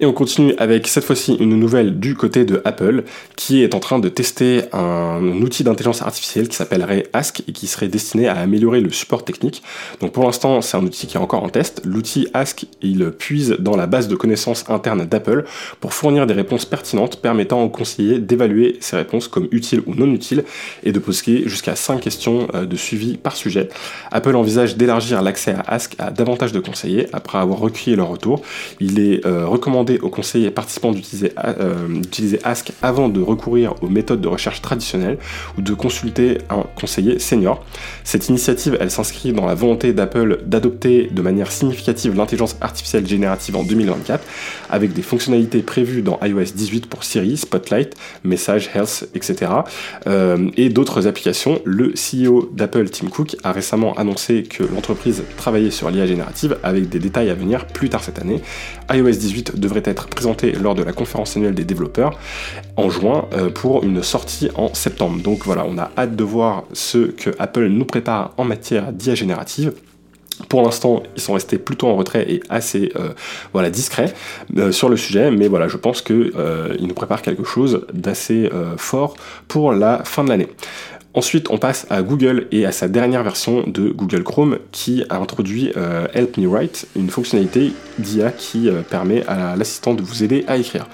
Et on continue avec cette fois-ci une nouvelle du côté de Apple qui est en train de tester un outil d'intelligence artificielle qui s'appellerait Ask et qui serait destiné à améliorer le support technique. Donc pour l'instant, c'est un outil qui est encore en test. L'outil Ask, il puise dans la base de connaissances interne d'Apple pour fournir des réponses pertinentes permettant aux conseillers d'évaluer ces réponses comme utiles ou non utiles et de poser jusqu'à 5 questions euh, de suivi par sujet. Apple envisage d'élargir l'accès à Ask à davantage de conseillers après avoir recueilli leur retour. Il est euh, recommandé aux conseillers participants euh, d'utiliser Ask avant de recourir aux méthodes de recherche traditionnelles ou de consulter un conseiller senior. Cette initiative, elle s'inscrit dans la volonté d'Apple d'adopter de manière significative l'intelligence artificielle générative en 2024 avec des fonctionnalités prévues dans iOS 18 pour Siri, Spotlight, Message, Health, etc. Euh, et d'autres applications. Le CEO d'Apple, Tim Cook, a récemment annoncé que l'entreprise travaillait sur l'IA générative avec des détails à venir plus tard cette année. iOS 18 devrait être présenté lors de la conférence annuelle des développeurs en juin euh, pour une sortie en septembre. Donc voilà, on a hâte de voir ce que Apple nous prépare en matière d'IA générative. Pour l'instant, ils sont restés plutôt en retrait et assez euh, voilà, discrets euh, sur le sujet, mais voilà, je pense qu'ils nous préparent quelque chose d'assez fort pour la fin de l'année. Ensuite, on passe à Google et à sa dernière version de Google Chrome qui a introduit euh, Help Me Write, une fonctionnalité d'IA qui euh, permet à l'assistant de vous aider à écrire.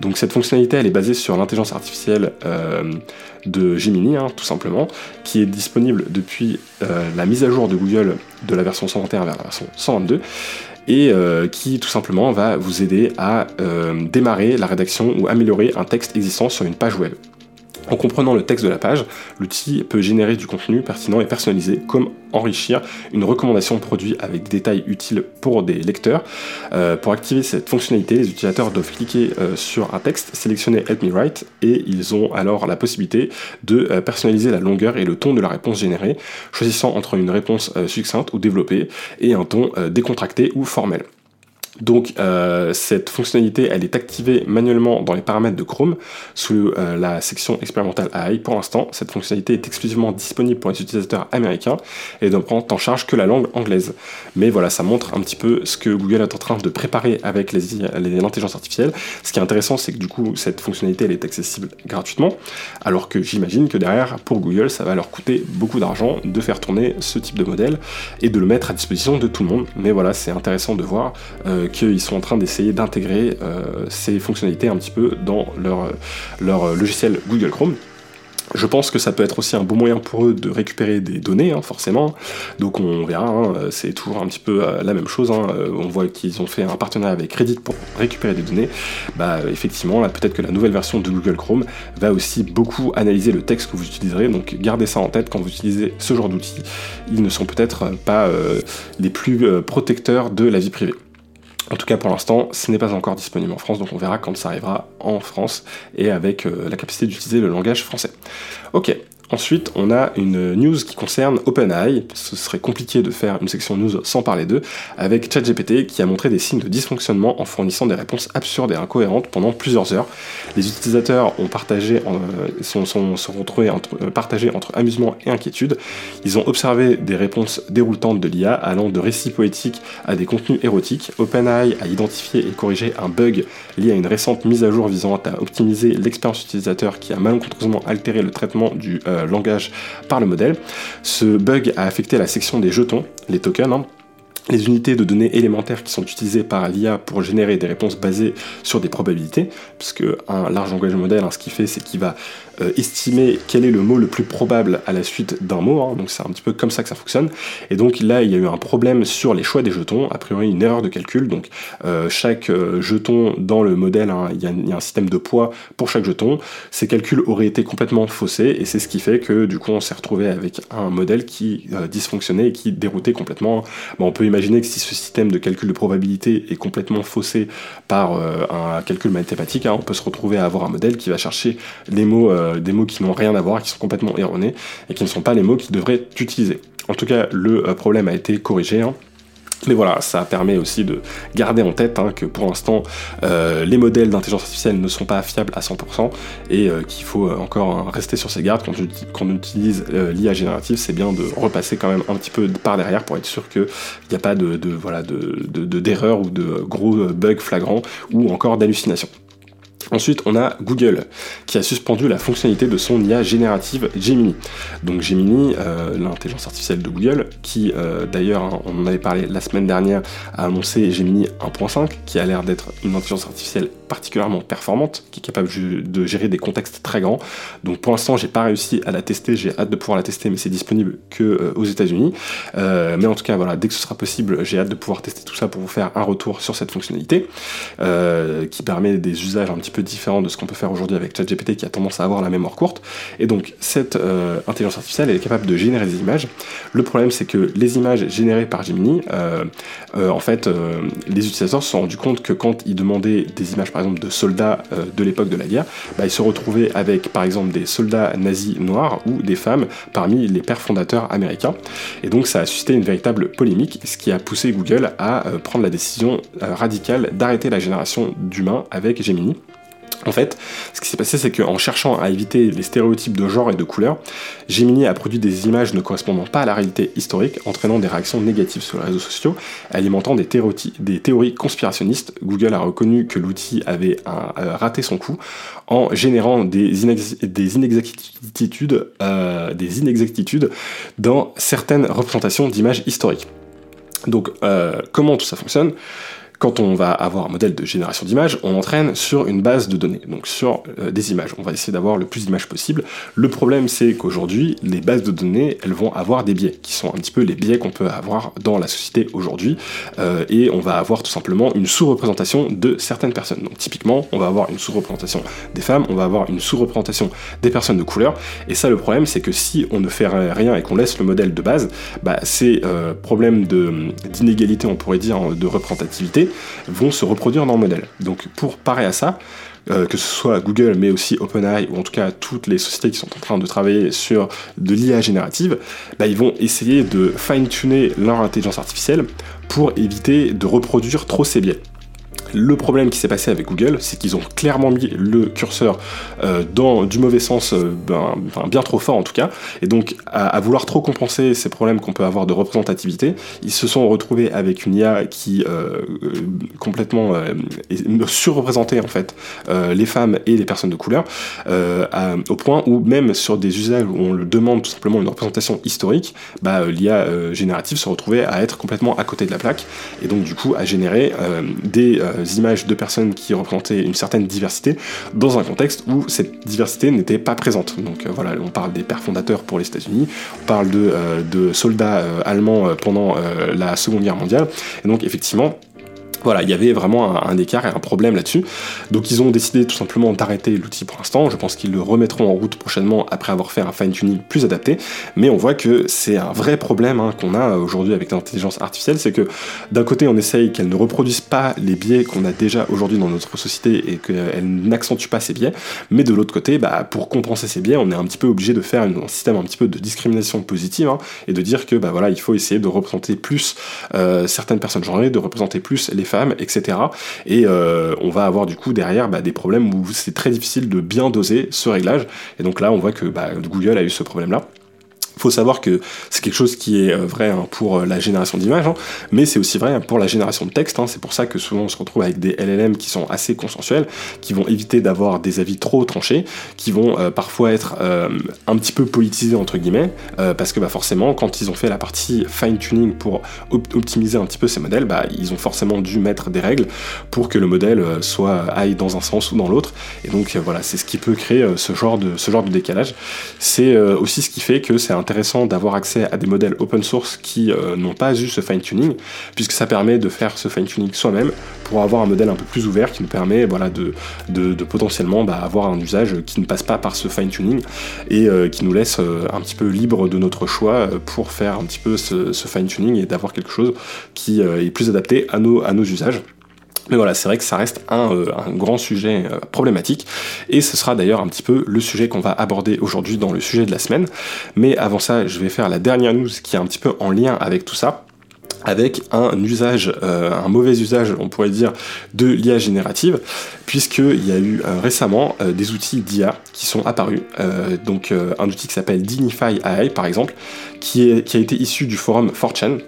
Donc cette fonctionnalité, elle est basée sur l'intelligence artificielle euh, de Gemini, hein, tout simplement, qui est disponible depuis la mise à jour de Google de la version 121 vers la version 122 et qui tout simplement va vous aider à démarrer la rédaction ou améliorer un texte existant sur une page web. En comprenant le texte de la page, l'outil peut générer du contenu pertinent et personnalisé, comme enrichir une recommandation de produit avec des détails utiles pour des lecteurs. Euh, pour activer cette fonctionnalité, les utilisateurs doivent cliquer euh, sur un texte, sélectionner Help Me Write, et ils ont alors la possibilité de euh, personnaliser la longueur et le ton de la réponse générée, choisissant entre une réponse succincte ou développée et un ton décontracté ou formel. Donc euh, cette fonctionnalité, elle est activée manuellement dans les paramètres de Chrome sous euh, la section expérimentale AI. Pour l'instant, cette fonctionnalité est exclusivement disponible pour les utilisateurs américains et ne prend en charge que la langue anglaise. Mais voilà, ça montre un petit peu ce que Google est en train de préparer avec l'intelligence artificielle. Ce qui est intéressant, c'est que du coup, cette fonctionnalité, elle est accessible gratuitement, alors que j'imagine que derrière, pour Google, ça va leur coûter beaucoup d'argent de faire tourner ce type de modèle et de le mettre à disposition de tout le monde. Mais voilà, c'est intéressant de voir. Euh, qu'ils sont en train d'essayer d'intégrer euh, ces fonctionnalités un petit peu dans leur, leur logiciel Google Chrome. Je pense que ça peut être aussi un bon moyen pour eux de récupérer des données, hein, forcément. Donc on verra, hein, c'est toujours un petit peu euh, la même chose. Hein. Euh, on voit qu'ils ont fait un partenariat avec Reddit pour récupérer des données. Bah effectivement, là peut-être que la nouvelle version de Google Chrome va aussi beaucoup analyser le texte que vous utiliserez. Donc gardez ça en tête quand vous utilisez ce genre d'outils. Ils ne sont peut-être pas les plus protecteurs de la vie privée. En tout cas, pour l'instant, ce n'est pas encore disponible en France, donc on verra quand ça arrivera en France et avec euh, la capacité d'utiliser le langage français. Ok, Ensuite, on a une news qui concerne OpenAI. Ce serait compliqué de faire une section news sans parler d'eux, avec ChatGPT qui a montré des signes de dysfonctionnement en fournissant des réponses absurdes et incohérentes pendant plusieurs heures. Les utilisateurs ont partagé, euh, sont, retrouvés entre, euh, partagés entre amusement et inquiétude. Ils ont observé des réponses déroutantes de l'IA allant de récits poétiques à des contenus érotiques. OpenAI a identifié et corrigé un bug lié à une récente mise à jour visant à optimiser l'expérience utilisateur qui a malencontreusement altéré le traitement du euh, langage par le modèle. Ce bug a affecté la section des jetons, les tokens, hein, les unités de données élémentaires qui sont utilisées par l'IA pour générer des réponses basées sur des probabilités, puisque un large langage modèle, hein, ce qu'il fait, c'est qu'il va euh, estimer quel est le mot le plus probable à la suite d'un mot, hein. donc c'est un petit peu comme ça que ça fonctionne. Et donc là, il y a eu un problème sur les choix des jetons, a priori une erreur de calcul, donc euh, chaque euh, jeton dans le modèle, hein, il, y a, un système de poids pour chaque jeton, ces calculs auraient été complètement faussés, et c'est ce qui fait que du coup on s'est retrouvé avec un modèle qui dysfonctionnait et qui déroutait complètement. On peut imaginer que si ce système de calcul de probabilité est complètement faussé par un calcul mathématique, hein, on peut se retrouver à avoir un modèle qui va chercher euh, des mots qui n'ont rien à voir, qui sont complètement erronés, et qui ne sont pas les mots qui devraient être utilisés. En tout cas, le euh, problème a été corrigé. Hein. Mais voilà, ça permet aussi de garder en tête hein, que pour l'instant, euh, les modèles d'intelligence artificielle ne sont pas fiables à 100% et qu'il faut encore rester sur ses gardes quand on, utilise l'IA générative. C'est bien de repasser quand même un petit peu par derrière pour être sûr qu'il n'y a pas de, voilà, d'erreur ou de gros bugs flagrants ou encore d'hallucinations. Ensuite, on a Google qui a suspendu la fonctionnalité de son IA générative Gemini. Donc Gemini, euh, l'intelligence artificielle de Google, qui euh, d'ailleurs, hein, on en avait parlé la semaine dernière, a annoncé Gemini 1.5, qui a l'air d'être une intelligence artificielle particulièrement performante, qui est capable de gérer des contextes très grands. Donc pour l'instant, j'ai pas réussi à la tester, j'ai hâte de pouvoir la tester, mais c'est disponible que euh, aux États-Unis. mais en tout cas, voilà, dès que ce sera possible, j'ai hâte de pouvoir tester tout ça pour vous faire un retour sur cette fonctionnalité, qui permet des usages un petit peu différent de ce qu'on peut faire aujourd'hui avec ChatGPT qui a tendance à avoir la mémoire courte. Et donc cette euh, intelligence artificielle elle est capable de générer des images. Le problème c'est que les images générées par Gemini, euh, euh, en fait, les utilisateurs se sont rendus compte que quand ils demandaient des images par de soldats de l'époque de la guerre, bah, ils se retrouvaient avec par exemple des soldats nazis noirs ou des femmes parmi les pères fondateurs américains. Et donc ça a suscité une véritable polémique, ce qui a poussé Google à prendre la décision radicale d'arrêter la génération d'humains avec Gemini. En fait, ce qui s'est passé, c'est qu'en cherchant à éviter les stéréotypes de genre et de couleur, Gemini a produit des images ne correspondant pas à la réalité historique, entraînant des réactions négatives sur les réseaux sociaux, alimentant des, théories conspirationnistes. Google a reconnu que l'outil avait euh, raté son coup en générant des, inexactitudes, euh, des inexactitudes dans certaines représentations d'images historiques. Donc, euh, comment tout ça fonctionne? Quand on va avoir un modèle de génération d'images, on entraîne sur une base de données, donc sur euh, des images. On va essayer d'avoir le plus d'images possible. Le problème, c'est qu'aujourd'hui, les bases de données, elles vont avoir des biais, qui sont un petit peu les biais qu'on peut avoir dans la société aujourd'hui, euh, et on va avoir tout simplement une sous-représentation de certaines personnes. Donc typiquement, on va avoir une sous-représentation des femmes, on va avoir une sous-représentation des personnes de couleur, et ça, le problème, c'est que si on ne fait rien et qu'on laisse le modèle de base, bah, ces euh, problèmes d'inégalité, on pourrait dire, de représentativité, vont se reproduire dans le modèle. Donc pour parer à ça, euh, que ce soit Google mais aussi OpenAI ou en tout cas toutes les sociétés qui sont en train de travailler sur de l'IA générative, bah, ils vont essayer de fine-tuner leur intelligence artificielle pour éviter de reproduire trop ces biais. Le problème qui s'est passé avec Google, c'est qu'ils ont clairement mis le curseur euh, dans du mauvais sens, euh, ben, bien trop fort en tout cas, et donc à, vouloir trop compenser ces problèmes qu'on peut avoir de représentativité, ils se sont retrouvés avec une IA qui euh, complètement surreprésentait en fait les femmes et les personnes de couleur, au point où même sur des usages où on le demande tout simplement une représentation historique, bah, l'IA générative se retrouvait à être complètement à côté de la plaque, et donc du coup à générer des images de personnes qui représentaient une certaine diversité dans un contexte où cette diversité n'était pas présente. Donc euh, voilà, on parle des pères fondateurs pour les États-Unis, on parle de, euh, de soldats euh, allemands pendant la Seconde Guerre mondiale, et donc effectivement, voilà, il y avait vraiment un, écart et un problème là-dessus. Donc ils ont décidé tout simplement d'arrêter l'outil pour l'instant. Je pense qu'ils le remettront en route prochainement après avoir fait un fine-tuning plus adapté. Mais on voit que c'est un vrai problème hein, qu'on a aujourd'hui avec l'intelligence artificielle, c'est que d'un côté on essaye qu'elle ne reproduise pas les biais qu'on a déjà aujourd'hui dans notre société et qu'elle n'accentue pas ces biais, mais de l'autre côté, bah, pour compenser ces biais, on est un petit peu obligé de faire un système un petit peu de discrimination positive hein, et de dire que bah, voilà, il faut essayer de représenter plus euh, certaines personnes genrées, de représenter plus les etc. Et euh, on va avoir du coup derrière bah, des problèmes où c'est très difficile de bien doser ce réglage. Et donc là, on voit que bah, Google a eu ce problème-là faut savoir que c'est quelque chose qui est euh, vrai hein, pour euh, la génération d'images, hein, mais c'est aussi vrai pour la génération de texte. Hein. C'est pour ça que souvent on se retrouve avec des LLM qui sont assez consensuels, qui vont éviter d'avoir des avis trop tranchés, qui vont euh, parfois être un petit peu politisés entre guillemets, parce que bah, forcément quand ils ont fait la partie fine tuning pour optimiser un petit peu ces modèles, bah, ils ont forcément dû mettre des règles pour que le modèle soit aille dans un sens ou dans l'autre. Et donc voilà, c'est ce qui peut créer ce genre de ce genre de décalage. C'est aussi ce qui fait que c'est intéressant d'avoir accès à des modèles open source qui euh, n'ont pas eu ce fine-tuning, puisque ça permet de faire ce fine-tuning soi-même pour avoir un modèle un peu plus ouvert qui nous permet voilà, de, potentiellement bah, avoir un usage qui ne passe pas par ce fine-tuning et euh, qui nous laisse euh, un petit peu libre de notre choix pour faire un petit peu ce, ce fine-tuning et d'avoir quelque chose qui est plus adapté à nos, à nos usages. Mais voilà, c'est vrai que ça reste un, euh, grand sujet euh, problématique, et ce sera d'ailleurs un petit peu le sujet qu'on va aborder aujourd'hui dans le sujet de la semaine. Mais avant ça, je vais faire la dernière news qui est un petit peu en lien avec tout ça avec un usage, euh, un mauvais usage, on pourrait dire, de l'IA générative, puisqu'il y a eu récemment des outils d'IA qui sont apparus. donc un outil qui s'appelle Dignify AI, par exemple, qui, qui a été issu du forum 4chan,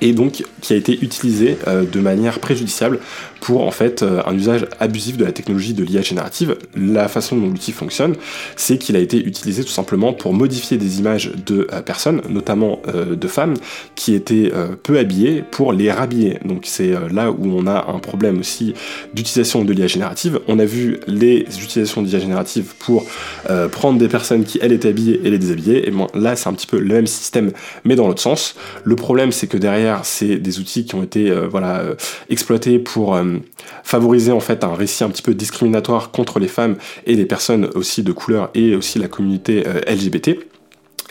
et donc qui a été utilisé euh, de manière préjudiciable pour en fait euh, un usage abusif de la technologie de l'IA générative. La façon dont l'outil fonctionne, c'est qu'il a été utilisé tout simplement pour modifier des images de euh, personnes, notamment de femmes, qui étaient peu habillées pour les rhabiller. Donc c'est là où on a un problème aussi d'utilisation de l'IA générative. On a vu les utilisations d'IA générative pour prendre des personnes qui elles étaient habillées et les déshabiller. Et bon, là c'est un petit peu le même système mais dans l'autre sens. Le problème c'est que derrière c'est des outils qui ont été euh, voilà, euh, exploités pour euh, favoriser en fait un récit un petit peu discriminatoire contre les femmes et les personnes aussi de couleur et aussi la communauté LGBT.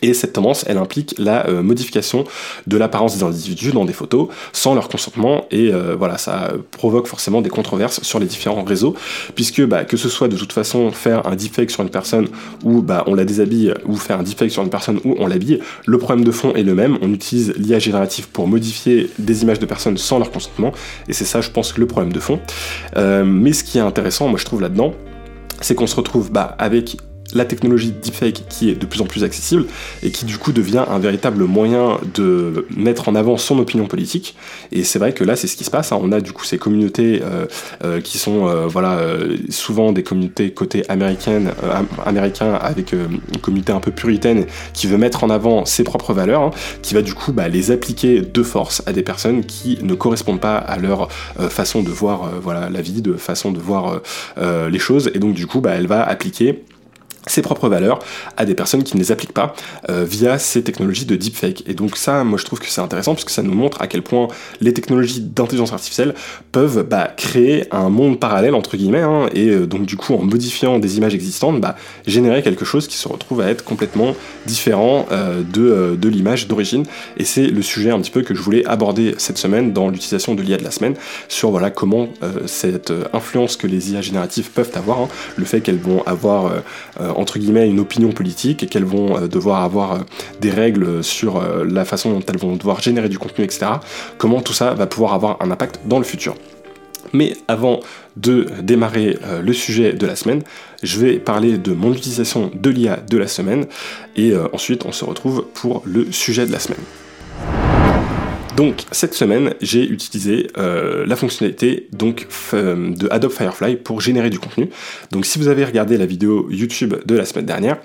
Et cette tendance, elle implique la euh, modification de l'apparence des individus dans des photos sans leur consentement. Et euh, voilà, ça provoque forcément des controverses sur les différents réseaux, puisque bah, que ce soit de toute façon faire un deepfake sur une personne où bah, on la déshabille, ou faire un deepfake sur une personne où on l'habille, le problème de fond est le même. On utilise l'IA générative pour modifier des images de personnes sans leur consentement. Et c'est ça, je pense, le problème de fond. Euh, mais ce qui est intéressant, moi je trouve là-dedans, c'est qu'on se retrouve bah, avec la technologie deepfake qui est de plus en plus accessible et qui du coup devient un véritable moyen de mettre en avant son opinion politique. Et c'est vrai que là, c'est ce qui se passe. Hein. On a du coup ces communautés euh, euh, qui sont euh, voilà souvent des communautés côté américaine, américain avec une communauté un peu puritaine qui veut mettre en avant ses propres valeurs, hein, qui va du coup bah, les appliquer de force à des personnes qui ne correspondent pas à leur façon de voir voilà la vie, de façon de voir les choses. Et donc du coup, bah, elle va appliquer ses propres valeurs à des personnes qui ne les appliquent pas euh, via ces technologies de deepfake. Et donc ça, moi je trouve que c'est intéressant parce que ça nous montre à quel point les technologies d'intelligence artificielle peuvent bah, créer un monde parallèle entre guillemets hein, et euh, donc du coup en modifiant des images existantes, bah, générer quelque chose qui se retrouve à être complètement différent euh, de, de l'image d'origine. Et c'est le sujet un petit peu que je voulais aborder cette semaine dans l'utilisation de l'IA de la semaine sur voilà comment cette influence que les IA génératives peuvent avoir, hein, le fait qu'elles vont avoir entre guillemets une opinion politique qu'elles vont euh, devoir avoir euh, des règles sur euh, la façon dont elles vont devoir générer du contenu, etc. Comment tout ça va pouvoir avoir un impact dans le futur. Mais avant de démarrer le sujet de la semaine, je vais parler de mon utilisation de l'IA de la semaine et ensuite on se retrouve pour le sujet de la semaine. Donc cette semaine, j'ai utilisé euh, la fonctionnalité donc euh, de Adobe Firefly pour générer du contenu. Donc si vous avez regardé la vidéo YouTube de la semaine dernière,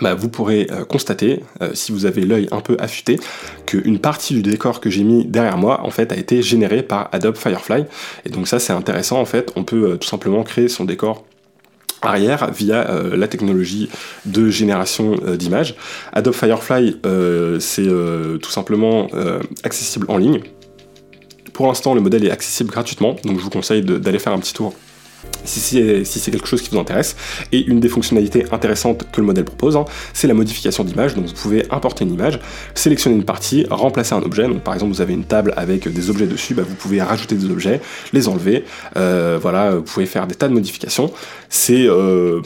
bah, vous pourrez euh, constater, si vous avez l'œil un peu affûté, qu'une partie du décor que j'ai mis derrière moi, en fait, a été générée par Adobe Firefly. Et donc ça, c'est intéressant, en fait, on peut tout simplement créer son décor arrière via euh, la technologie de génération euh, d'images. Adobe Firefly, euh, c'est tout simplement accessible en ligne. Pour l'instant, le modèle est accessible gratuitement, donc je vous conseille d'aller faire un petit tour si c'est quelque chose qui vous intéresse. Et une des fonctionnalités intéressantes que le modèle propose, hein, c'est la modification d'image. Donc vous pouvez importer une image, sélectionner une partie, remplacer un objet. Donc par exemple vous avez une table avec des objets dessus, bah, vous pouvez rajouter des objets, les enlever. Euh, voilà, vous pouvez faire des tas de modifications. C'est euh,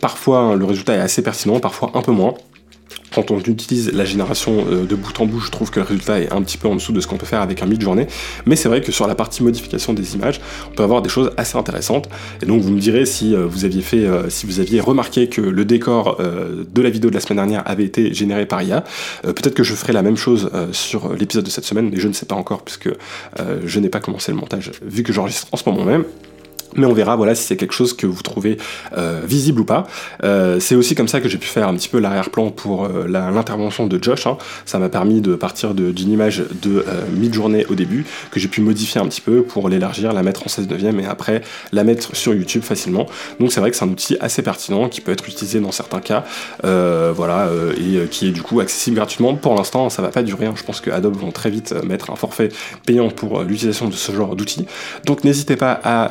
parfois le résultat est assez pertinent, parfois un peu moins. Quand on utilise la génération euh, de bout en bout, je trouve que le résultat est un petit peu en dessous de ce qu'on peut faire avec un mid-journée. Mais c'est vrai que sur la partie modification des images, on peut avoir des choses assez intéressantes. Et donc vous me direz si euh, vous aviez fait, euh, si vous aviez remarqué que le décor de la vidéo de la semaine dernière avait été généré par IA. Peut-être que je ferai la même chose sur l'épisode de cette semaine, mais je ne sais pas encore puisque je n'ai pas commencé le montage vu que j'enregistre en ce moment même mais on verra voilà si c'est quelque chose que vous trouvez euh, visible ou pas. Euh, c'est aussi comme ça que j'ai pu faire un petit peu l'arrière-plan pour euh, l'intervention de Josh. Hein. Ça m'a permis de partir d'une image de mid-journée au début que j'ai pu modifier un petit peu pour l'élargir, la mettre en 16 neuvième et après la mettre sur YouTube facilement. Donc c'est vrai que c'est un outil assez pertinent qui peut être utilisé dans certains cas, voilà, et qui est du coup accessible gratuitement. Pour l'instant, ça va pas durer. Hein. Je pense que Adobe vont très vite mettre un forfait payant pour l'utilisation de ce genre d'outils. Donc n'hésitez pas à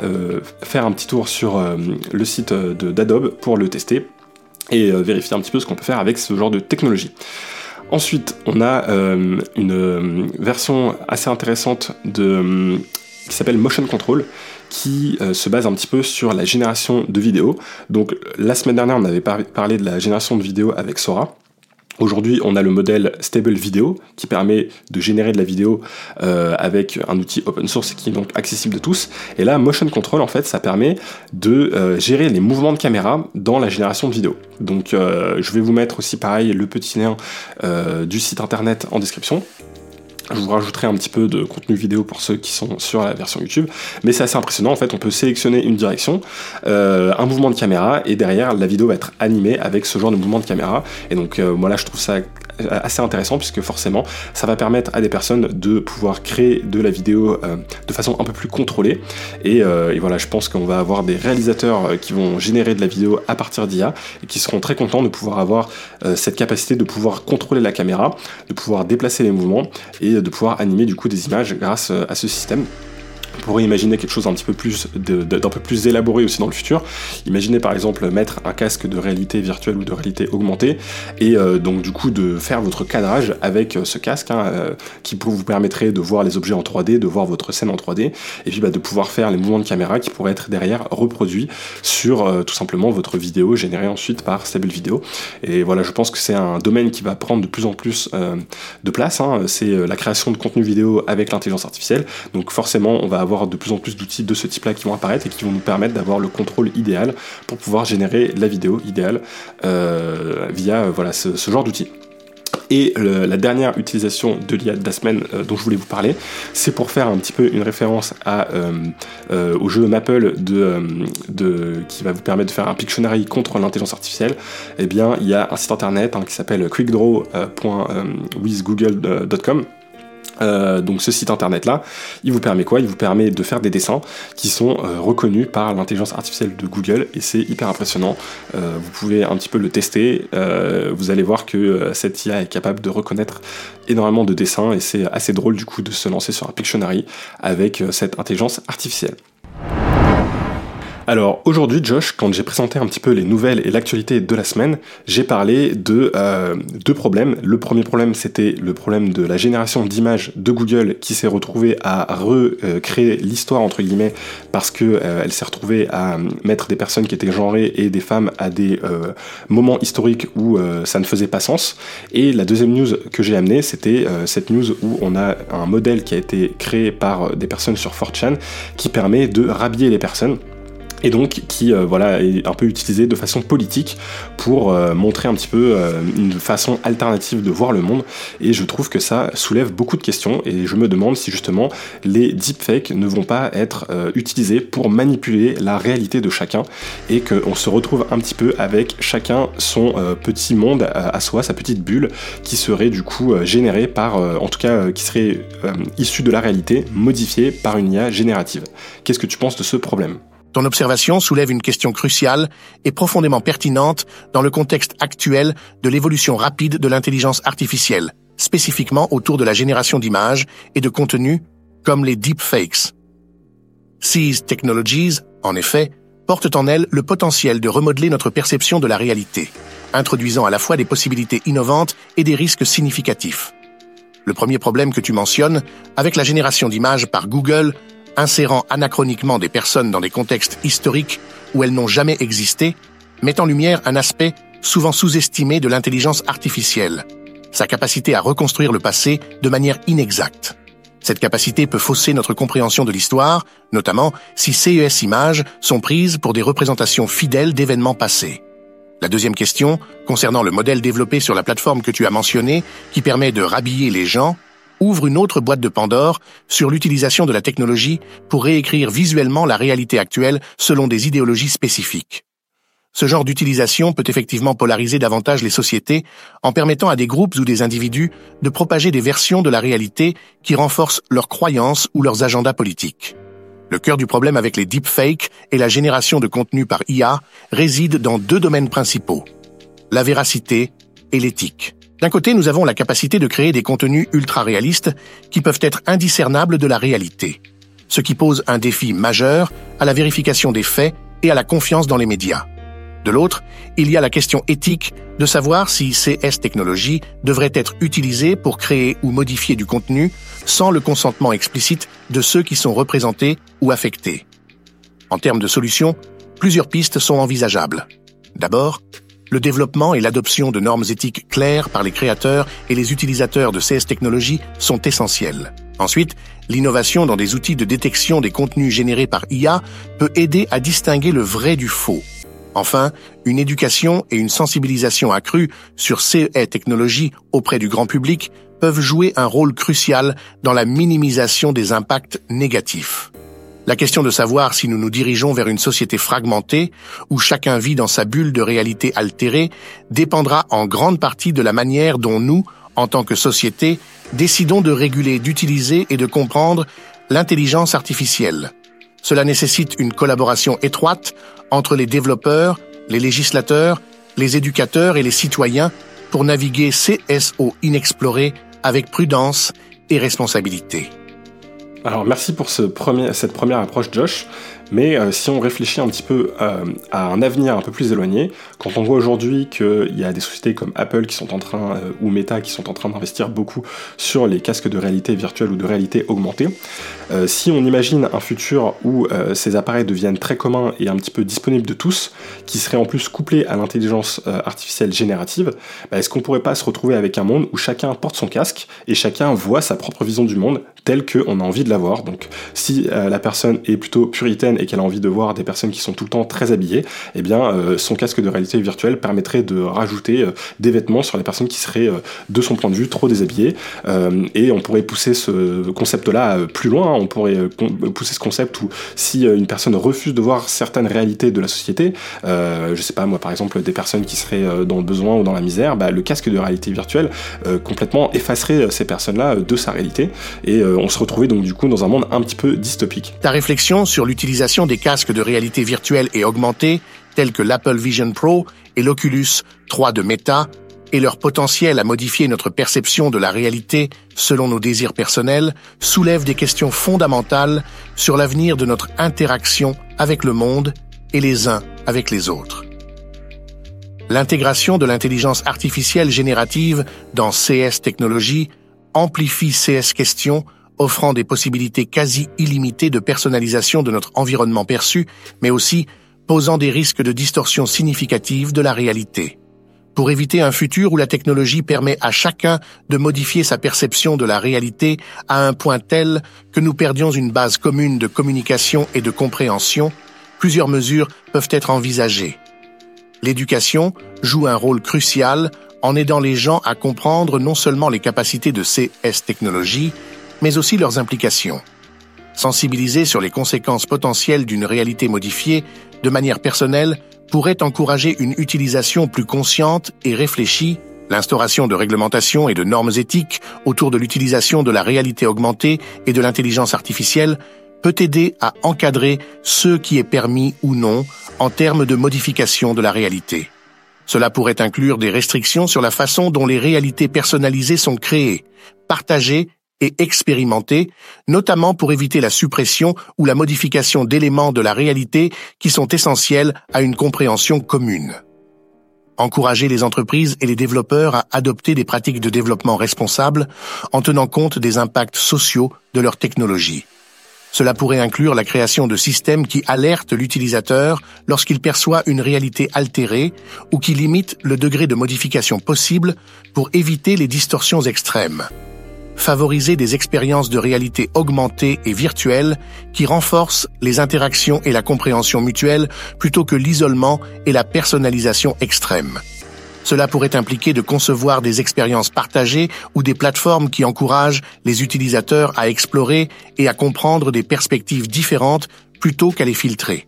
faire un petit tour sur euh, le site euh, d'Adobe pour le tester et euh, vérifier un petit peu ce qu'on peut faire avec ce genre de technologie. Ensuite, on a une version assez intéressante qui s'appelle Motion Control, qui se base un petit peu sur la génération de vidéos. Donc la semaine dernière, on avait parlé de la génération de vidéos avec Sora. Aujourd'hui, on a le modèle Stable Video qui permet de générer de la vidéo euh, avec un outil open source qui est donc accessible de tous. Et là, Motion Control, en fait, ça permet de euh, gérer les mouvements de caméra dans la génération de vidéo. Donc, euh, je vais vous mettre aussi, pareil, le petit lien du site internet en description. Je vous rajouterai un petit peu de contenu vidéo pour ceux qui sont sur la version YouTube, mais c'est assez impressionnant. En fait, on peut sélectionner une direction, euh, un mouvement de caméra, et derrière, la vidéo va être animée avec ce genre de mouvement de caméra. Et donc, euh, moi là, je trouve ça assez intéressant puisque forcément ça va permettre à des personnes de pouvoir créer de la vidéo euh, de façon un peu plus contrôlée et, euh, voilà je pense qu'on va avoir des réalisateurs euh, qui vont générer de la vidéo à partir d'IA et qui seront très contents de pouvoir avoir cette capacité de pouvoir contrôler la caméra, de pouvoir déplacer les mouvements et de pouvoir animer du coup des images grâce à ce système. On pourrait imaginer quelque chose d'un petit peu plus d'un peu plus élaboré aussi dans le futur. Imaginez par exemple mettre un casque de réalité virtuelle ou de réalité augmentée et euh, donc du coup de faire votre cadrage avec euh, ce casque hein, euh, qui vous permettrait de voir les objets en 3D, de voir votre scène en 3D et puis bah, de pouvoir faire les mouvements de caméra qui pourraient être derrière reproduits sur tout simplement votre vidéo générée ensuite par Stable Video. Et voilà, je pense que c'est un domaine qui va prendre de plus en plus de place. Hein. C'est la création de contenu vidéo avec l'intelligence artificielle. Donc forcément, on va avoir de plus en plus d'outils de ce type-là qui vont apparaître et qui vont nous permettre d'avoir le contrôle idéal pour pouvoir générer la vidéo idéale euh, via voilà, ce, genre d'outils. Et la dernière utilisation de l'IA de la semaine euh, dont je voulais vous parler, c'est pour faire un petit peu une référence euh, au jeu Maple de, qui va vous permettre de faire un Pictionary contre l'intelligence artificielle. Eh bien, il y a un site internet hein, qui s'appelle quickdraw.withgoogle.com euh, donc ce site internet là, il vous permet quoi? Il vous permet de faire des dessins qui sont euh, reconnus par l'intelligence artificielle de Google et c'est hyper impressionnant. Euh, vous pouvez un petit peu le tester. vous allez voir que cette IA est capable de reconnaître énormément de dessins et c'est assez drôle du coup de se lancer sur un Pictionary avec cette intelligence artificielle. Alors aujourd'hui, Josh, quand j'ai présenté un petit peu les nouvelles et l'actualité de la semaine, j'ai parlé de euh, deux problèmes. Le premier problème, c'était le problème de la génération d'images de Google qui s'est retrouvée à recréer l'histoire entre guillemets parce que euh, elle s'est retrouvée à mettre des personnes qui étaient genrées et des femmes à des euh, moments historiques où ça ne faisait pas sens. Et la deuxième news que j'ai amenée, c'était cette news où on a un modèle qui a été créé par des personnes sur 4chan qui permet de rhabiller les personnes et donc qui euh, voilà est un peu utilisé de façon politique pour euh, montrer un petit peu euh, une façon alternative de voir le monde. Et je trouve que ça soulève beaucoup de questions. Et je me demande si justement les deepfakes ne vont pas être utilisés pour manipuler la réalité de chacun et qu'on se retrouve un petit peu avec chacun son petit monde à soi, sa petite bulle qui serait du coup générée par, en tout cas qui serait issue de la réalité, modifiée par une IA générative. Qu'est-ce que tu penses de ce problème? Ton observation soulève une question cruciale et profondément pertinente dans le contexte actuel de l'évolution rapide de l'intelligence artificielle, spécifiquement autour de la génération d'images et de contenus comme les deepfakes. These technologies, en effet, portent en elles le potentiel de remodeler notre perception de la réalité, introduisant à la fois des possibilités innovantes et des risques significatifs. Le premier problème que tu mentionnes, avec la génération d'images par Google, insérant anachroniquement des personnes dans des contextes historiques où elles n'ont jamais existé, met en lumière un aspect souvent sous-estimée de l'intelligence artificielle, sa capacité à reconstruire le passé de manière inexacte. Cette capacité peut fausser notre compréhension de l'histoire, notamment si CES images sont prises pour des représentations fidèles d'événements passés. La deuxième question, concernant le modèle développé sur la plateforme que tu as mentionné, qui permet de rhabiller les gens, ouvre une autre boîte de Pandore sur l'utilisation de la technologie pour réécrire visuellement la réalité actuelle selon des idéologies spécifiques. Ce genre d'utilisation peut effectivement polariser davantage les sociétés en permettant à des groupes ou des individus de propager des versions de la réalité qui renforcent leurs croyances ou leurs agendas politiques. Le cœur du problème avec les deepfakes et la génération de contenu par IA réside dans deux domaines principaux, la véracité et l'éthique. D'un côté, nous avons la capacité de créer des contenus ultra réalistes qui peuvent être indiscernables de la réalité, ce qui pose un défi majeur à la vérification des faits et à la confiance dans les médias. De l'autre, il y a la question éthique de savoir si CS technologies devraient être utilisées pour créer ou modifier du contenu sans le consentement explicite de ceux qui sont représentés ou affectés. En termes de solutions, plusieurs pistes sont envisageables. D'abord, le développement et l'adoption de normes éthiques claires par les créateurs et les utilisateurs de CS technologies sont essentiels. Ensuite, l'innovation dans des outils de détection des contenus générés par IA peut aider à distinguer le vrai du faux Enfin, une éducation et une sensibilisation accrue sur ces technologies auprès du grand public peuvent jouer un rôle crucial dans la minimisation des impacts négatifs. La question de savoir si nous nous dirigeons vers une société fragmentée, où chacun vit dans sa bulle de réalité altérée, dépendra en grande partie de la manière dont nous, en tant que société, décidons de réguler, d'utiliser et de comprendre l'intelligence artificielle. Cela nécessite une collaboration étroite entre les développeurs, les législateurs, les éducateurs et les citoyens pour naviguer CSO inexploré avec prudence et responsabilité. Alors merci pour cette première approche Josh. Mais euh, si on réfléchit un petit peu euh, à un avenir un peu plus éloigné, quand on voit aujourd'hui qu'il y a des sociétés comme Apple qui sont en train, euh, ou Meta qui sont en train d'investir beaucoup sur les casques de réalité virtuelle ou de réalité augmentée, si on imagine un futur où ces appareils deviennent très communs et un petit peu disponibles de tous, qui seraient en plus couplés à l'intelligence artificielle générative, bah, est-ce qu'on pourrait pas se retrouver avec un monde où chacun porte son casque et chacun voit sa propre vision du monde telle qu'on a envie de la voir. Donc si la personne est plutôt puritaine et qu'elle a envie de voir des personnes qui sont tout le temps très habillées, eh bien euh, son casque de réalité virtuelle permettrait de rajouter euh, des vêtements sur les personnes qui seraient euh, de son point de vue trop déshabillées. Et on pourrait pousser ce concept-là plus loin, on pourrait pousser ce concept où si une personne refuse de voir certaines réalités de la société, je sais pas moi par exemple des personnes qui seraient dans le besoin ou dans la misère, bah, le casque de réalité virtuelle complètement effacerait ces personnes-là de sa réalité. Et on se retrouvait donc du coup dans un monde un petit peu dystopique. Ta réflexion sur l'utilisation des casques de réalité virtuelle et augmentée, tels que l'Apple Vision Pro et l'Oculus 3 de Meta, et leur potentiel à modifier notre perception de la réalité selon nos désirs personnels, soulèvent des questions fondamentales sur l'avenir de notre interaction avec le monde et les uns avec les autres. L'intégration de l'intelligence artificielle générative dans CS Technologies amplifie CS questions offrant des possibilités quasi illimitées de personnalisation de notre environnement perçu, mais aussi posant des risques de distorsion significative de la réalité. Pour éviter un futur où la technologie permet à chacun de modifier sa perception de la réalité à un point tel que nous perdions une base commune de communication et de compréhension, plusieurs mesures peuvent être envisagées. L'éducation joue un rôle crucial en aidant les gens à comprendre non seulement les capacités de ces S-technologies, mais aussi leurs implications. Sensibiliser sur les conséquences potentielles d'une réalité modifiée de manière personnelle pourrait encourager une utilisation plus consciente et réfléchie, l'instauration de réglementations et de normes éthiques autour de l'utilisation de la réalité augmentée et de l'intelligence artificielle peut aider à encadrer ce qui est permis ou non en termes de modification de la réalité. Cela pourrait inclure des restrictions sur la façon dont les réalités personnalisées sont créées, partagées et expérimenté, notamment pour éviter la suppression ou la modification d'éléments de la réalité qui sont essentiels à une compréhension commune. Encourager les entreprises et les développeurs à adopter des pratiques de développement responsables en tenant compte des impacts sociaux de leur technologie. Cela pourrait inclure la création de systèmes qui alertent l'utilisateur lorsqu'il perçoit une réalité altérée ou qui limitent le degré de modification possible pour éviter les distorsions extrêmes. Favoriser des expériences de réalité augmentée et virtuelle qui renforcent les interactions et la compréhension mutuelle plutôt que l'isolement et la personnalisation extrême. Cela pourrait impliquer de concevoir des expériences partagées ou des plateformes qui encouragent les utilisateurs à explorer et à comprendre des perspectives différentes plutôt qu'à les filtrer.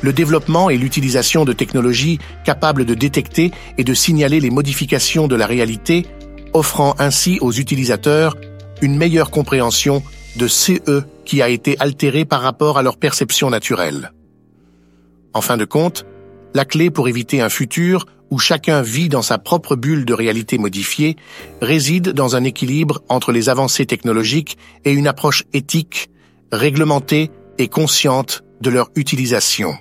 Le développement et l'utilisation de technologies capables de détecter et de signaler les modifications de la réalité, offrant ainsi aux utilisateurs une meilleure compréhension de CE qui a été altéré par rapport à leur perception naturelle. En fin de compte, la clé pour éviter un futur où chacun vit dans sa propre bulle de réalité modifiée, réside dans un équilibre entre les avancées technologiques et une approche éthique, réglementée et consciente de leur utilisation.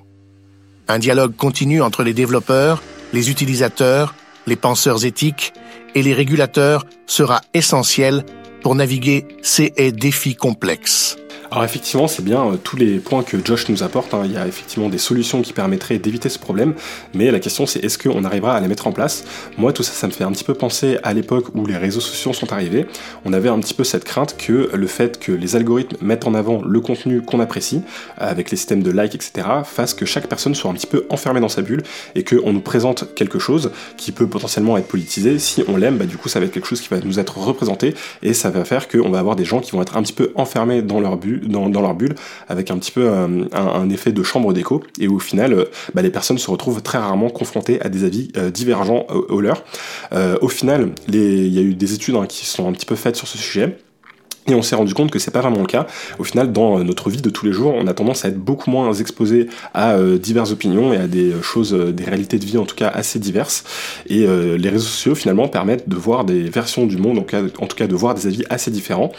Un dialogue continu entre les développeurs, les utilisateurs, les penseurs éthiques et les régulateurs sera essentiel pour naviguer ces défis complexes. Alors effectivement, c'est bien euh, tous les points que Josh nous apporte. Hein. Il y a effectivement des solutions qui permettraient d'éviter ce problème, mais la question c'est est-ce qu'on arrivera à les mettre en place? Moi, tout ça, ça me fait un petit peu penser à l'époque où les réseaux sociaux sont arrivés. On avait un petit peu cette crainte que le fait que les algorithmes mettent en avant le contenu qu'on apprécie, avec les systèmes de like, etc., fasse que chaque personne soit un petit peu enfermée dans sa bulle et qu'on nous présente quelque chose qui peut potentiellement être politisé. Si on l'aime, bah, du coup, ça va être quelque chose qui va nous être représenté et ça va faire qu'on va avoir des gens qui vont être un petit peu enfermés dans leur bulle dans, leur bulle, avec un petit peu euh, un, effet de chambre d'écho, et au final, euh, bah, les personnes se retrouvent très rarement confrontées à des avis euh, divergents aux leurs. au final, il y a eu des études hein, qui sont un petit peu faites sur ce sujet. Et on s'est rendu compte que c'est pas vraiment le cas. Au final, dans notre vie de tous les jours, on a tendance à être beaucoup moins exposé à euh, diverses opinions et à des choses, euh, des réalités de vie en tout cas assez diverses. Et euh, les réseaux sociaux finalement permettent de voir des versions du monde, en, tout cas de voir des avis assez différents,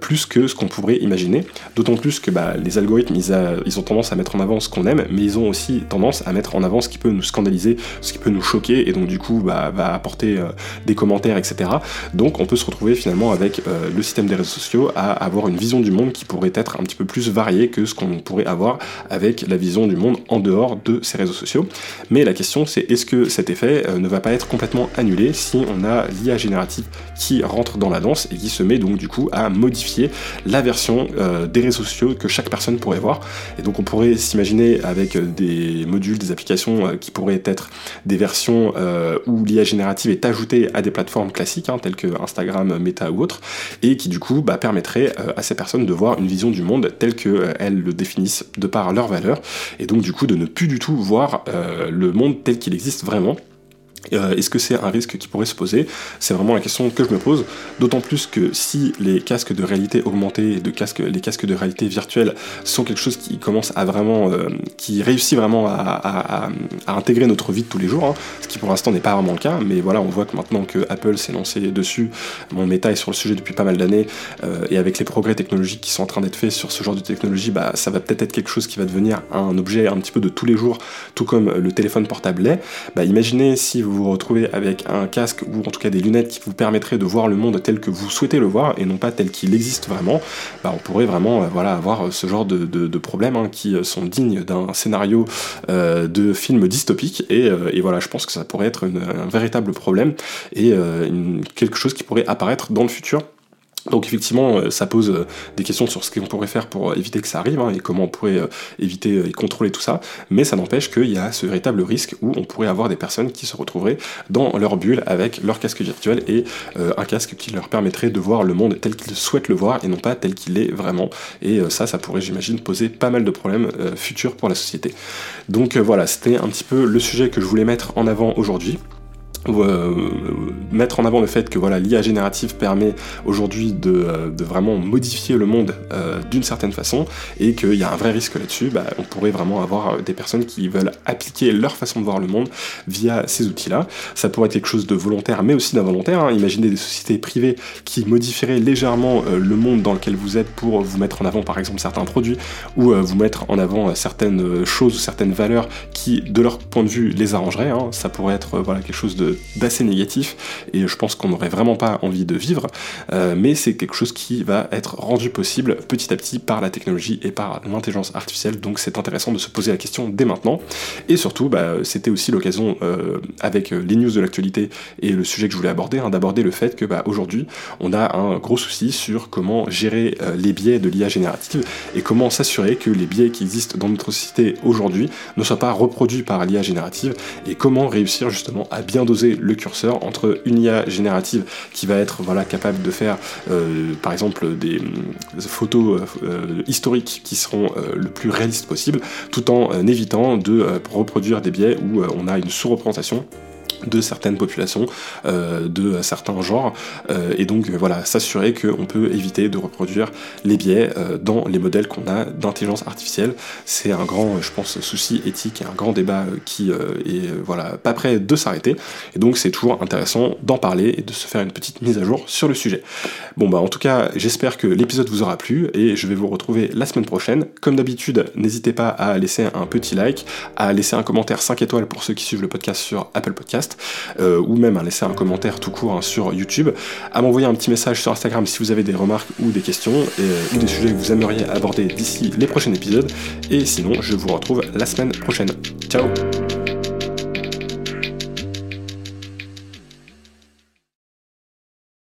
plus que ce qu'on pourrait imaginer. D'autant plus que bah, les algorithmes, ils, ils, ont tendance à mettre en avant ce qu'on aime, mais ils ont aussi tendance à mettre en avant ce qui peut nous scandaliser, ce qui peut nous choquer, et donc du coup bah, va apporter des commentaires, etc. Donc on peut se retrouver finalement avec le système des sociaux à avoir une vision du monde qui pourrait être un petit peu plus variée que ce qu'on pourrait avoir avec la vision du monde en dehors de ces réseaux sociaux. Mais la question c'est est-ce que cet effet euh, ne va pas être complètement annulé si on a l'IA générative qui rentre dans la danse et qui se met donc du coup à modifier la version euh, des réseaux sociaux que chaque personne pourrait voir? Et donc on pourrait s'imaginer avec euh, des modules, des applications qui pourraient être des versions où l'IA générative est ajoutée à des plateformes classiques hein, telles que Instagram, Meta ou autres, et qui du coup bah, permettrait euh, à ces personnes de voir une vision du monde telle qu'elles euh, le définissent de par leurs valeurs, et donc du coup de ne plus du tout voir euh, le monde tel qu'il existe vraiment. Euh, est-ce que c'est un risque qui pourrait se poser? C'est vraiment la question que je me pose. D'autant plus que si les casques de réalité augmentée, casques, les casques de réalité virtuelle sont quelque chose qui commence à vraiment, euh, qui réussit vraiment à, intégrer notre vie de tous les jours, hein, ce qui pour l'instant n'est pas vraiment le cas. Mais voilà, on voit que maintenant que Apple s'est lancé dessus, mon méta est sur le sujet depuis pas mal d'années, euh, et avec les progrès technologiques qui sont en train d'être faits sur ce genre de technologie, bah, ça va peut-être être quelque chose qui va devenir un objet un petit peu de tous les jours, tout comme le téléphone portable l'est. Bah, imaginez si vous vous retrouvez avec un casque ou en tout cas des lunettes qui vous permettraient de voir le monde tel que vous souhaitez le voir et non pas tel qu'il existe vraiment, bah, on pourrait vraiment euh, voilà, avoir euh, ce genre de, de, problèmes hein, qui euh, sont dignes d'un scénario de film dystopique et, et, voilà, je pense que ça pourrait être un véritable problème et quelque chose qui pourrait apparaître dans le futur donc effectivement, euh, ça pose euh, des questions sur ce qu'on pourrait faire pour éviter que ça arrive hein, et comment on pourrait euh, éviter et contrôler tout ça, mais ça n'empêche qu'il y a ce véritable risque où on pourrait avoir des personnes qui se retrouveraient dans leur bulle avec leur casque virtuel et un casque qui leur permettrait de voir le monde tel qu'ils souhaitent le voir et non pas tel qu'il est vraiment. Et ça, ça pourrait, j'imagine, poser pas mal de problèmes futurs pour la société. Donc voilà, c'était un petit peu le sujet que je voulais mettre en avant aujourd'hui. Euh, mettre en avant le fait que voilà l'IA générative permet aujourd'hui de, euh, vraiment modifier le monde euh, d'une certaine façon et qu'il y a un vrai risque là-dessus, bah, on pourrait vraiment avoir des personnes qui veulent appliquer leur façon de voir le monde via ces outils-là. Ça pourrait être quelque chose de volontaire mais aussi d'involontaire. Hein. Imaginez des sociétés privées qui modifieraient légèrement le monde dans lequel vous êtes pour vous mettre en avant par exemple certains produits ou vous mettre en avant certaines choses ou certaines valeurs qui de leur point de vue les arrangeraient. Hein. Ça pourrait être voilà quelque chose de d'assez négatif et je pense qu'on n'aurait vraiment pas envie de vivre, mais c'est quelque chose qui va être rendu possible petit à petit par la technologie et par l'intelligence artificielle, donc c'est intéressant de se poser la question dès maintenant. Et surtout, bah, c'était aussi l'occasion, avec les news de l'actualité et le sujet que je voulais aborder, hein, d'aborder le fait que bah, aujourd'hui, on a un gros souci sur comment gérer les biais de l'IA générative et comment s'assurer que les biais qui existent dans notre société aujourd'hui ne soient pas reproduits par l'IA générative et comment réussir justement à bien doser le curseur entre une IA générative qui va être voilà, capable de faire euh, par exemple des, euh, photos euh, historiques qui seront le plus réalistes possible tout en évitant de reproduire des biais où on a une sous-représentation de certaines populations, euh, de certains genres, euh, et donc voilà, s'assurer qu'on peut éviter de reproduire les biais euh, dans les modèles qu'on a d'intelligence artificielle. C'est un grand, je pense, souci éthique et un grand débat qui est voilà, pas prêt de s'arrêter, et donc c'est toujours intéressant d'en parler et de se faire une petite mise à jour sur le sujet. Bon bah en tout cas, j'espère que l'épisode vous aura plu, et je vais vous retrouver la semaine prochaine. Comme d'habitude, n'hésitez pas à laisser un petit like, à laisser un commentaire 5 étoiles pour ceux qui suivent le podcast sur Apple Podcast, euh, ou même à laisser un commentaire tout court hein, sur YouTube, à m'envoyer un petit message sur Instagram si vous avez des remarques ou des questions euh, ou des sujets que vous aimeriez aborder d'ici les prochains épisodes. Et sinon, je vous retrouve la semaine prochaine. Ciao